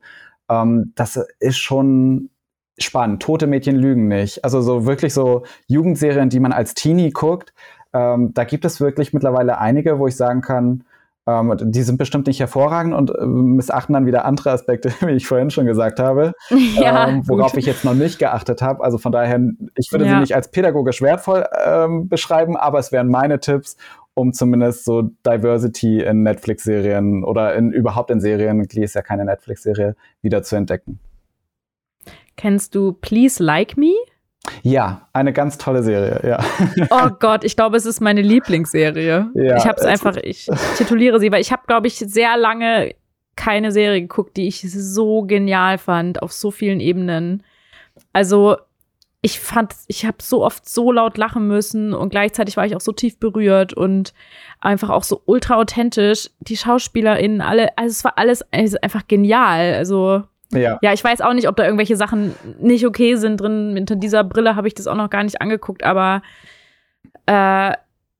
Ähm, das ist schon spannend. Tote Mädchen lügen nicht. Also so wirklich so Jugendserien, die man als Teenie guckt. Ähm, da gibt es wirklich mittlerweile einige, wo ich sagen kann, ähm, die sind bestimmt nicht hervorragend und äh, missachten dann wieder andere Aspekte, wie ich vorhin schon gesagt habe, ja, ähm, worauf gut. ich jetzt noch nicht geachtet habe. Also von daher, ich würde ja. sie nicht als pädagogisch wertvoll ähm, beschreiben, aber es wären meine Tipps, um zumindest so Diversity in Netflix-Serien oder in überhaupt in Serien, Glee ist ja keine Netflix-Serie, wieder zu entdecken. Kennst du Please Like Me? Ja, eine ganz tolle Serie, ja. Oh Gott, ich glaube, es ist meine Lieblingsserie. Ja, ich habe es einfach, ich tituliere sie, weil ich habe, glaube ich, sehr lange keine Serie geguckt, die ich so genial fand, auf so vielen Ebenen. Also, ich fand, ich habe so oft so laut lachen müssen und gleichzeitig war ich auch so tief berührt und einfach auch so ultra authentisch. Die SchauspielerInnen, alle, also es war alles einfach genial. Also, ja. ja, ich weiß auch nicht, ob da irgendwelche Sachen nicht okay sind drin. Hinter dieser Brille habe ich das auch noch gar nicht angeguckt, aber äh,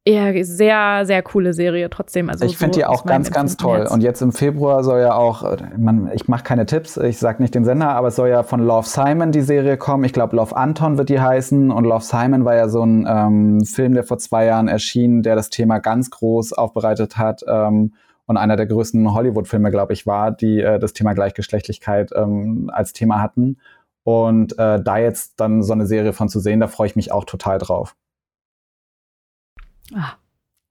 ja, sehr, sehr coole Serie trotzdem. Also ich finde so die auch ganz, ganz toll. Jetzt. Und jetzt im Februar soll ja auch, man, ich mache keine Tipps, ich sage nicht den Sender, aber es soll ja von Love Simon die Serie kommen. Ich glaube, Love Anton wird die heißen. Und Love Simon war ja so ein ähm, Film, der vor zwei Jahren erschien, der das Thema ganz groß aufbereitet hat. Ähm, und einer der größten Hollywood-Filme, glaube ich, war, die äh, das Thema Gleichgeschlechtlichkeit ähm, als Thema hatten. Und äh, da jetzt dann so eine Serie von zu sehen, da freue ich mich auch total drauf. Ah,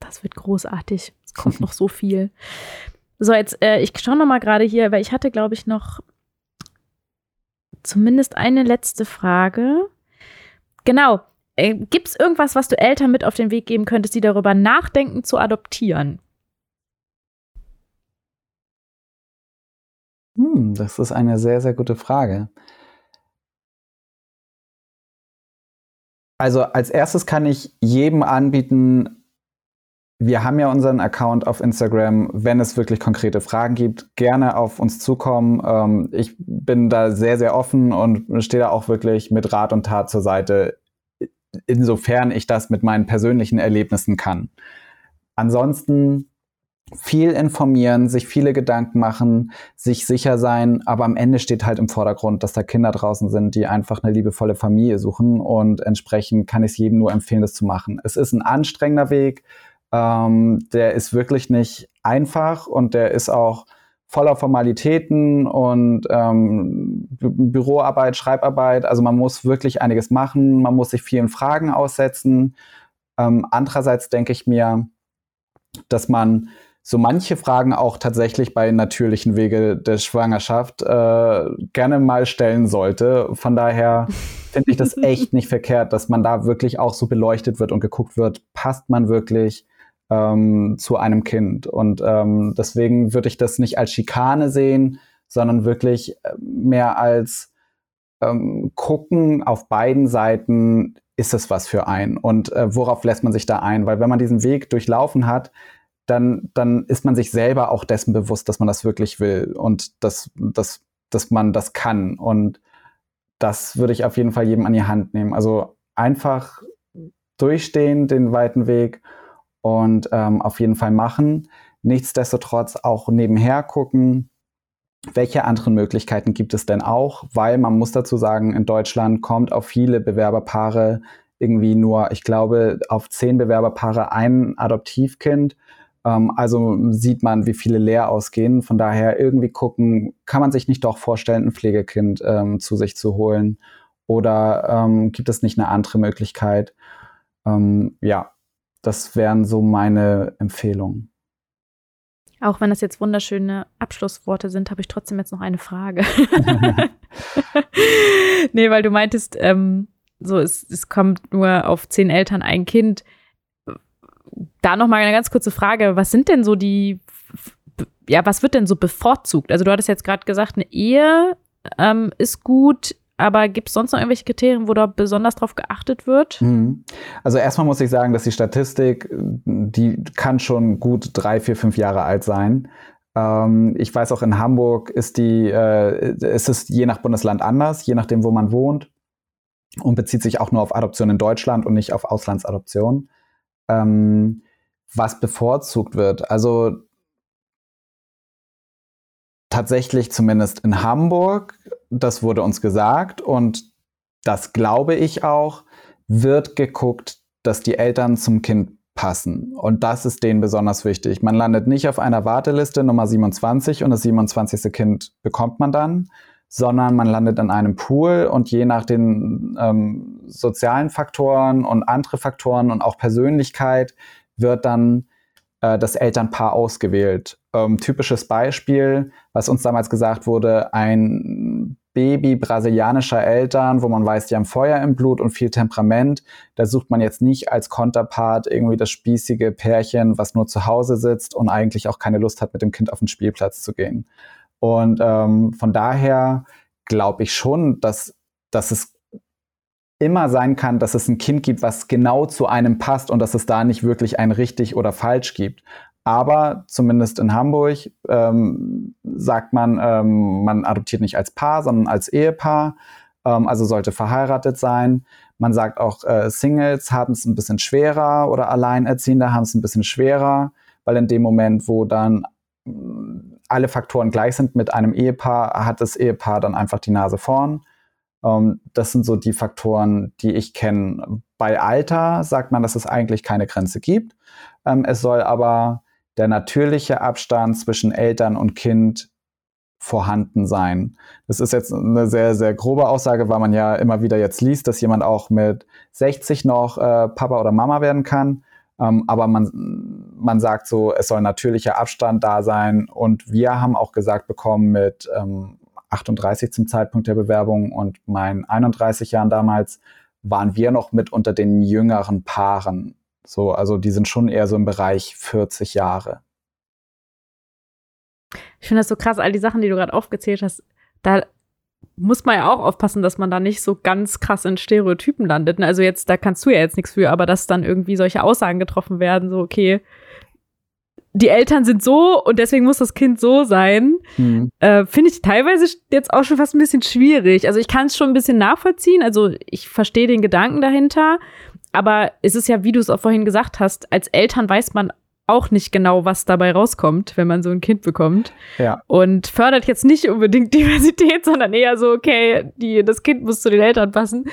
das wird großartig. Es kommt noch so viel. So, jetzt, äh, ich schaue noch mal gerade hier, weil ich hatte, glaube ich, noch zumindest eine letzte Frage. Genau. Äh, Gibt es irgendwas, was du Eltern mit auf den Weg geben könntest, die darüber nachdenken, zu adoptieren? Hm, das ist eine sehr, sehr gute Frage. Also als erstes kann ich jedem anbieten, wir haben ja unseren Account auf Instagram. Wenn es wirklich konkrete Fragen gibt, gerne auf uns zukommen. Ähm, ich bin da sehr, sehr offen und stehe da auch wirklich mit Rat und Tat zur Seite, insofern ich das mit meinen persönlichen Erlebnissen kann. Ansonsten viel informieren, sich viele Gedanken machen, sich sicher sein, aber am Ende steht halt im Vordergrund, dass da Kinder draußen sind, die einfach eine liebevolle Familie suchen und entsprechend kann ich es jedem nur empfehlen, das zu machen. Es ist ein anstrengender Weg, ähm, der ist wirklich nicht einfach und der ist auch voller Formalitäten und ähm, Büroarbeit, Schreibarbeit. Also man muss wirklich einiges machen, man muss sich vielen Fragen aussetzen. Ähm, andererseits denke ich mir, dass man so manche Fragen auch tatsächlich bei natürlichen Wege der Schwangerschaft äh, gerne mal stellen sollte. Von daher finde ich das echt nicht verkehrt, dass man da wirklich auch so beleuchtet wird und geguckt wird, passt man wirklich ähm, zu einem Kind. Und ähm, deswegen würde ich das nicht als Schikane sehen, sondern wirklich äh, mehr als ähm, gucken auf beiden Seiten, ist es was für einen und äh, worauf lässt man sich da ein? Weil wenn man diesen Weg durchlaufen hat, dann, dann ist man sich selber auch dessen bewusst, dass man das wirklich will und dass, dass, dass man das kann. Und das würde ich auf jeden Fall jedem an die Hand nehmen. Also einfach durchstehen, den weiten Weg und ähm, auf jeden Fall machen. Nichtsdestotrotz auch nebenher gucken, welche anderen Möglichkeiten gibt es denn auch? Weil man muss dazu sagen, in Deutschland kommt auf viele Bewerberpaare irgendwie nur, ich glaube, auf zehn Bewerberpaare ein Adoptivkind. Ähm, also sieht man, wie viele leer ausgehen. Von daher irgendwie gucken, kann man sich nicht doch vorstellen, ein Pflegekind ähm, zu sich zu holen? Oder ähm, gibt es nicht eine andere Möglichkeit? Ähm, ja, das wären so meine Empfehlungen. Auch wenn das jetzt wunderschöne Abschlussworte sind, habe ich trotzdem jetzt noch eine Frage. nee, weil du meintest, ähm, so es, es kommt nur auf zehn Eltern ein Kind da noch mal eine ganz kurze Frage. Was sind denn so die, ja, was wird denn so bevorzugt? Also du hattest jetzt gerade gesagt, eine Ehe ähm, ist gut, aber gibt es sonst noch irgendwelche Kriterien, wo da besonders drauf geachtet wird? Mhm. Also erstmal muss ich sagen, dass die Statistik, die kann schon gut drei, vier, fünf Jahre alt sein. Ähm, ich weiß auch in Hamburg ist die, äh, ist es je nach Bundesland anders, je nachdem, wo man wohnt und bezieht sich auch nur auf Adoption in Deutschland und nicht auf Auslandsadoption ähm, was bevorzugt wird. Also tatsächlich zumindest in Hamburg, das wurde uns gesagt und das glaube ich auch, wird geguckt, dass die Eltern zum Kind passen. Und das ist denen besonders wichtig. Man landet nicht auf einer Warteliste Nummer 27 und das 27. Kind bekommt man dann, sondern man landet in einem Pool und je nach den ähm, sozialen Faktoren und andere Faktoren und auch Persönlichkeit wird dann äh, das Elternpaar ausgewählt. Ähm, typisches Beispiel, was uns damals gesagt wurde, ein Baby brasilianischer Eltern, wo man weiß, die haben Feuer im Blut und viel Temperament. Da sucht man jetzt nicht als Konterpart irgendwie das spießige Pärchen, was nur zu Hause sitzt und eigentlich auch keine Lust hat, mit dem Kind auf den Spielplatz zu gehen. Und ähm, von daher glaube ich schon, dass, dass es immer sein kann, dass es ein Kind gibt, was genau zu einem passt und dass es da nicht wirklich ein richtig oder falsch gibt. Aber zumindest in Hamburg ähm, sagt man, ähm, man adoptiert nicht als Paar, sondern als Ehepaar. Ähm, also sollte verheiratet sein. Man sagt auch, äh, Singles haben es ein bisschen schwerer oder Alleinerziehende haben es ein bisschen schwerer, weil in dem Moment, wo dann alle Faktoren gleich sind mit einem Ehepaar, hat das Ehepaar dann einfach die Nase vorn. Ähm, das sind so die Faktoren, die ich kenne. Bei Alter sagt man, dass es eigentlich keine Grenze gibt. Ähm, es soll aber der natürliche Abstand zwischen Eltern und Kind vorhanden sein. Das ist jetzt eine sehr, sehr grobe Aussage, weil man ja immer wieder jetzt liest, dass jemand auch mit 60 noch äh, Papa oder Mama werden kann. Ähm, aber man, man sagt so, es soll natürlicher Abstand da sein. Und wir haben auch gesagt bekommen mit ähm, 38 zum Zeitpunkt der Bewerbung und meinen 31 Jahren damals, waren wir noch mit unter den jüngeren Paaren. So, also die sind schon eher so im Bereich 40 Jahre. Ich finde das so krass, all die Sachen, die du gerade aufgezählt hast, da muss man ja auch aufpassen, dass man da nicht so ganz krass in Stereotypen landet. Ne? Also jetzt, da kannst du ja jetzt nichts für, aber dass dann irgendwie solche Aussagen getroffen werden, so, okay, die Eltern sind so und deswegen muss das Kind so sein, mhm. äh, finde ich teilweise jetzt auch schon fast ein bisschen schwierig. Also ich kann es schon ein bisschen nachvollziehen, also ich verstehe den Gedanken dahinter, aber es ist ja, wie du es auch vorhin gesagt hast, als Eltern weiß man auch nicht genau, was dabei rauskommt, wenn man so ein Kind bekommt. Ja. Und fördert jetzt nicht unbedingt Diversität, sondern eher so, okay, die, das Kind muss zu den Eltern passen.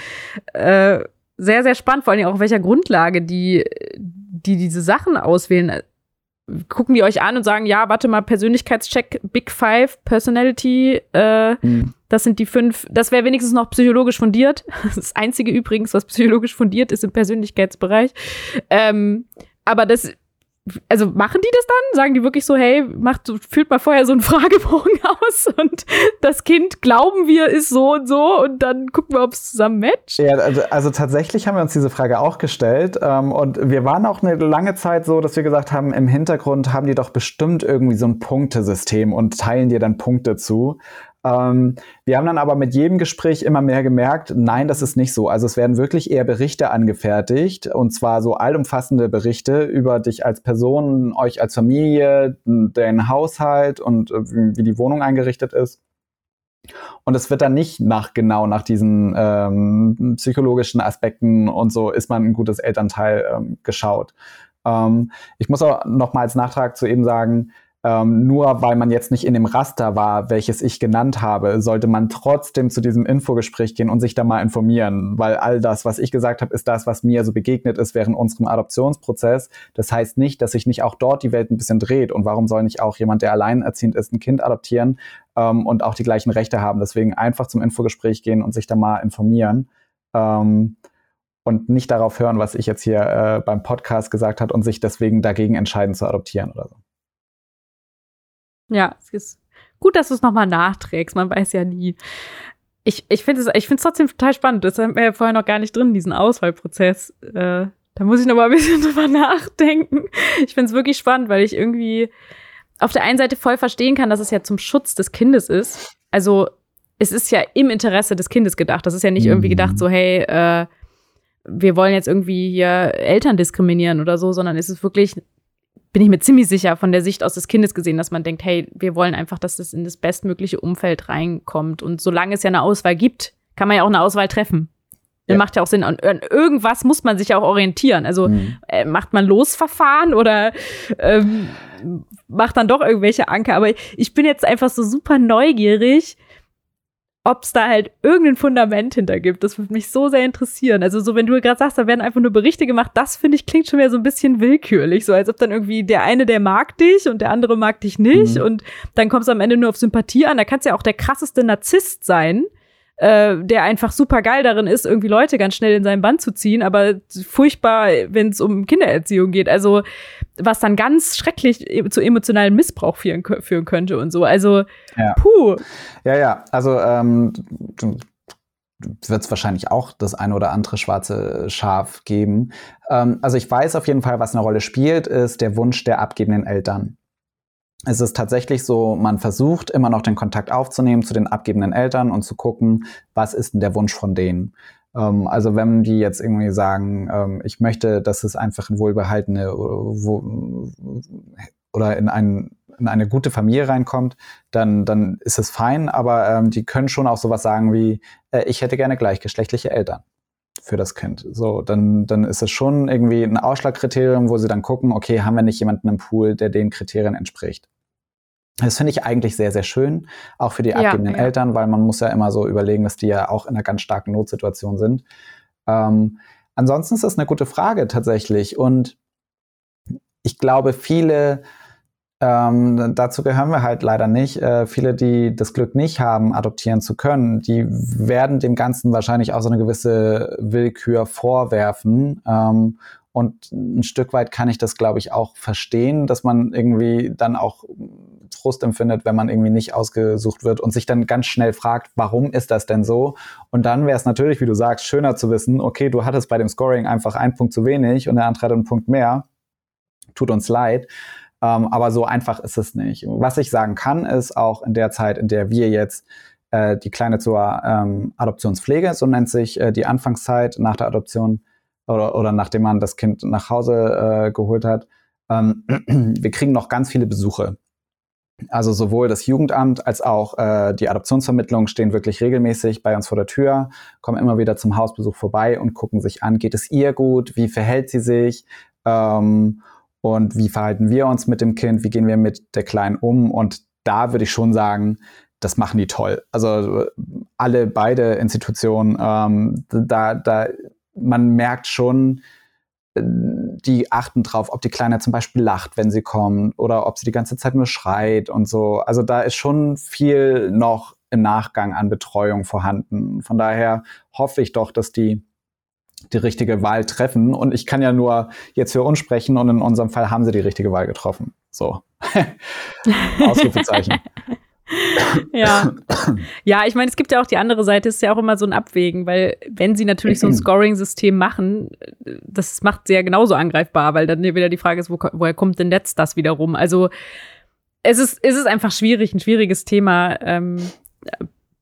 Äh, sehr, sehr spannend, vor allem auch auf welcher Grundlage die, die diese Sachen auswählen gucken die euch an und sagen, ja, warte mal, Persönlichkeitscheck, Big Five, Personality, äh, mhm. das sind die fünf, das wäre wenigstens noch psychologisch fundiert. Das einzige übrigens, was psychologisch fundiert ist im Persönlichkeitsbereich. Ähm, aber das also machen die das dann? Sagen die wirklich so, hey, macht, füllt mal vorher so einen Fragebogen aus und das Kind glauben wir ist so und so und dann gucken wir, ob es zusammen matcht? Ja, also, also, tatsächlich haben wir uns diese Frage auch gestellt ähm, und wir waren auch eine lange Zeit so, dass wir gesagt haben, im Hintergrund haben die doch bestimmt irgendwie so ein Punktesystem und teilen dir dann Punkte zu. Ähm, wir haben dann aber mit jedem Gespräch immer mehr gemerkt, nein, das ist nicht so. Also es werden wirklich eher Berichte angefertigt und zwar so allumfassende Berichte über dich als Person, euch als Familie, den Haushalt und äh, wie die Wohnung eingerichtet ist. Und es wird dann nicht nach genau nach diesen ähm, psychologischen Aspekten und so ist man ein gutes Elternteil ähm, geschaut. Ähm, ich muss auch noch mal als Nachtrag zu eben sagen, ähm, nur weil man jetzt nicht in dem Raster war, welches ich genannt habe, sollte man trotzdem zu diesem Infogespräch gehen und sich da mal informieren, weil all das, was ich gesagt habe, ist das, was mir so begegnet ist während unserem Adoptionsprozess. Das heißt nicht, dass sich nicht auch dort die Welt ein bisschen dreht und warum soll nicht auch jemand, der alleinerziehend ist, ein Kind adoptieren ähm, und auch die gleichen Rechte haben. Deswegen einfach zum Infogespräch gehen und sich da mal informieren. Ähm, und nicht darauf hören, was ich jetzt hier äh, beim Podcast gesagt habe und sich deswegen dagegen entscheiden zu adoptieren oder so. Ja, es ist gut, dass du es nochmal nachträgst. Man weiß ja nie. Ich, ich finde es ich find's trotzdem total spannend. Das haben wir ja vorher noch gar nicht drin, diesen Auswahlprozess. Äh, da muss ich noch mal ein bisschen drüber nachdenken. Ich finde es wirklich spannend, weil ich irgendwie auf der einen Seite voll verstehen kann, dass es ja zum Schutz des Kindes ist. Also es ist ja im Interesse des Kindes gedacht. Das ist ja nicht mhm. irgendwie gedacht, so, hey, äh, wir wollen jetzt irgendwie hier Eltern diskriminieren oder so, sondern es ist wirklich bin ich mir ziemlich sicher, von der Sicht aus des Kindes gesehen, dass man denkt, hey, wir wollen einfach, dass das in das bestmögliche Umfeld reinkommt. Und solange es ja eine Auswahl gibt, kann man ja auch eine Auswahl treffen. Das ja. macht ja auch Sinn. Und irgendwas muss man sich ja auch orientieren. Also mhm. äh, macht man Losverfahren oder ähm, macht dann doch irgendwelche Anker. Aber ich bin jetzt einfach so super neugierig, ob es da halt irgendein Fundament hinter gibt. Das würde mich so sehr interessieren. Also so, wenn du gerade sagst, da werden einfach nur Berichte gemacht, das finde ich klingt schon wieder so ein bisschen willkürlich. So als ob dann irgendwie der eine, der mag dich und der andere mag dich nicht. Mhm. Und dann kommst du am Ende nur auf Sympathie an. Da kannst du ja auch der krasseste Narzisst sein äh, der einfach super geil darin ist, irgendwie Leute ganz schnell in seinen Band zu ziehen, aber furchtbar, wenn es um Kindererziehung geht. Also was dann ganz schrecklich e-, zu emotionalen Missbrauch führen, führen könnte und so. Also ja. puh. Ja, ja. Also ähm, wird es wahrscheinlich auch das eine oder andere schwarze Schaf geben. Ähm, also ich weiß auf jeden Fall, was eine Rolle spielt, ist der Wunsch der abgebenden Eltern es ist tatsächlich so, man versucht immer noch den Kontakt aufzunehmen zu den abgebenden Eltern und zu gucken, was ist denn der Wunsch von denen. Ähm, also wenn die jetzt irgendwie sagen, ähm, ich möchte, dass es einfach ein wohlbehaltene wo, oder in, ein, in eine gute Familie reinkommt, dann, dann ist es fein, aber ähm, die können schon auch sowas sagen wie, äh, ich hätte gerne gleichgeschlechtliche Eltern für das Kind. So, dann, dann ist es schon irgendwie ein Ausschlagkriterium, wo sie dann gucken, okay, haben wir nicht jemanden im Pool, der den Kriterien entspricht. Das finde ich eigentlich sehr, sehr schön, auch für die abgebenden ja, ja. Eltern, weil man muss ja immer so überlegen, dass die ja auch in einer ganz starken Notsituation sind. Ähm, ansonsten ist das eine gute Frage tatsächlich. Und ich glaube, viele ähm, dazu gehören wir halt leider nicht. Äh, viele, die das Glück nicht haben, adoptieren zu können, die werden dem Ganzen wahrscheinlich auch so eine gewisse Willkür vorwerfen. Ähm, und ein Stück weit kann ich das, glaube ich, auch verstehen, dass man irgendwie dann auch Frust empfindet, wenn man irgendwie nicht ausgesucht wird und sich dann ganz schnell fragt, warum ist das denn so? Und dann wäre es natürlich, wie du sagst, schöner zu wissen, okay, du hattest bei dem Scoring einfach einen Punkt zu wenig und der andere hat einen Punkt mehr. Tut uns leid. Ähm, aber so einfach ist es nicht. Was ich sagen kann, ist auch in der Zeit, in der wir jetzt äh, die Kleine zur ähm, Adoptionspflege, so nennt sich äh, die Anfangszeit nach der Adoption oder, oder nachdem man das Kind nach Hause äh, geholt hat, ähm, wir kriegen noch ganz viele Besuche. Also sowohl das Jugendamt als auch äh, die Adoptionsvermittlung stehen wirklich regelmäßig bei uns vor der Tür, kommen immer wieder zum Hausbesuch vorbei und gucken sich an, geht es ihr gut, wie verhält sie sich? Ähm, und wie verhalten wir uns mit dem Kind, wie gehen wir mit der Kleinen um und da würde ich schon sagen, das machen die toll. Also alle beide Institutionen, ähm, da, da, man merkt schon, äh, die achten drauf, ob die Kleine zum Beispiel lacht, wenn sie kommt, oder ob sie die ganze Zeit nur schreit und so. Also da ist schon viel noch im Nachgang an Betreuung vorhanden. Von daher hoffe ich doch, dass die die richtige Wahl treffen. Und ich kann ja nur jetzt für uns sprechen und in unserem Fall haben sie die richtige Wahl getroffen. So. Ausrufezeichen. ja. Ja, ich meine, es gibt ja auch die andere Seite, ist ja auch immer so ein Abwägen, weil wenn sie natürlich so ein Scoring-System machen, das macht sie ja genauso angreifbar, weil dann wieder die Frage ist, wo, woher kommt denn jetzt das wiederum? Also es ist, es ist einfach schwierig, ein schwieriges Thema. Ähm,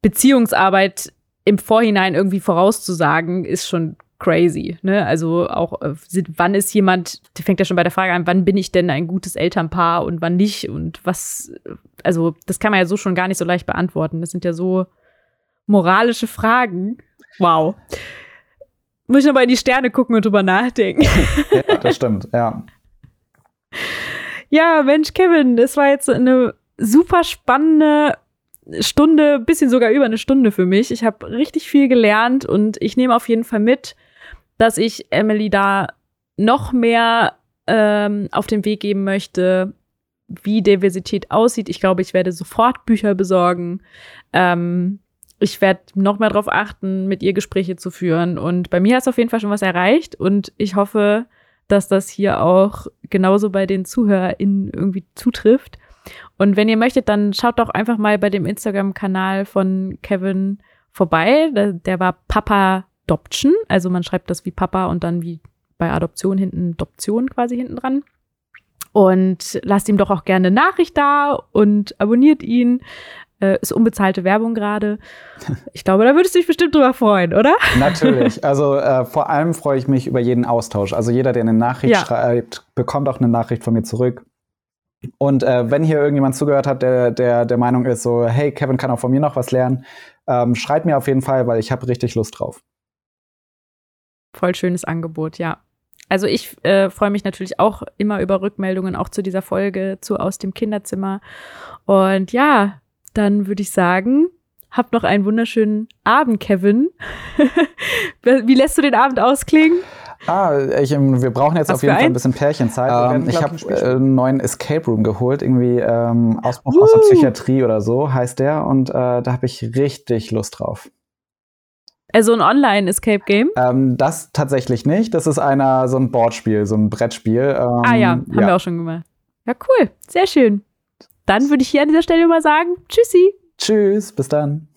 Beziehungsarbeit im Vorhinein irgendwie vorauszusagen, ist schon crazy. Ne? Also auch, äh, wann ist jemand, die fängt ja schon bei der Frage an, wann bin ich denn ein gutes Elternpaar und wann nicht und was, also das kann man ja so schon gar nicht so leicht beantworten. Das sind ja so moralische Fragen. Wow. Muss ich nochmal in die Sterne gucken und drüber nachdenken. ja, das stimmt, ja. Ja, Mensch, Kevin, das war jetzt eine super spannende Stunde, bisschen sogar über eine Stunde für mich. Ich habe richtig viel gelernt und ich nehme auf jeden Fall mit, dass ich Emily da noch mehr ähm, auf den Weg geben möchte, wie Diversität aussieht. Ich glaube, ich werde sofort Bücher besorgen. Ähm, ich werde noch mehr darauf achten, mit ihr Gespräche zu führen. Und bei mir hat es auf jeden Fall schon was erreicht. Und ich hoffe, dass das hier auch genauso bei den ZuhörerInnen irgendwie zutrifft. Und wenn ihr möchtet, dann schaut doch einfach mal bei dem Instagram-Kanal von Kevin vorbei. Der, der war Papa Adoption. Also man schreibt das wie Papa und dann wie bei Adoption hinten Adoption quasi hinten dran. Und lasst ihm doch auch gerne Nachricht da und abonniert ihn. Äh, ist unbezahlte Werbung gerade. Ich glaube, da würdest du dich bestimmt drüber freuen, oder? Natürlich. Also äh, vor allem freue ich mich über jeden Austausch. Also jeder, der eine Nachricht ja. schreibt, bekommt auch eine Nachricht von mir zurück. Und äh, wenn hier irgendjemand zugehört hat, der, der der Meinung ist, so, hey, Kevin kann auch von mir noch was lernen, ähm, schreibt mir auf jeden Fall, weil ich habe richtig Lust drauf. Voll schönes Angebot, ja. Also ich äh, freue mich natürlich auch immer über Rückmeldungen, auch zu dieser Folge, zu Aus dem Kinderzimmer. Und ja, dann würde ich sagen, habt noch einen wunderschönen Abend, Kevin. Wie lässt du den Abend ausklingen? Ah, ich, ähm, wir brauchen jetzt Was auf jeden Fall ein bisschen Pärchenzeit. Ähm, ich habe äh, einen neuen Escape Room geholt, irgendwie ähm, Ausbruch uh. aus der Psychiatrie oder so heißt der. Und äh, da habe ich richtig Lust drauf. Also ein Online-Escape-Game? Ähm, das tatsächlich nicht. Das ist einer, so ein Boardspiel, so ein Brettspiel. Ähm, ah ja, haben ja. wir auch schon gemacht. Ja, cool. Sehr schön. Dann würde ich hier an dieser Stelle mal sagen, tschüssi. Tschüss, bis dann.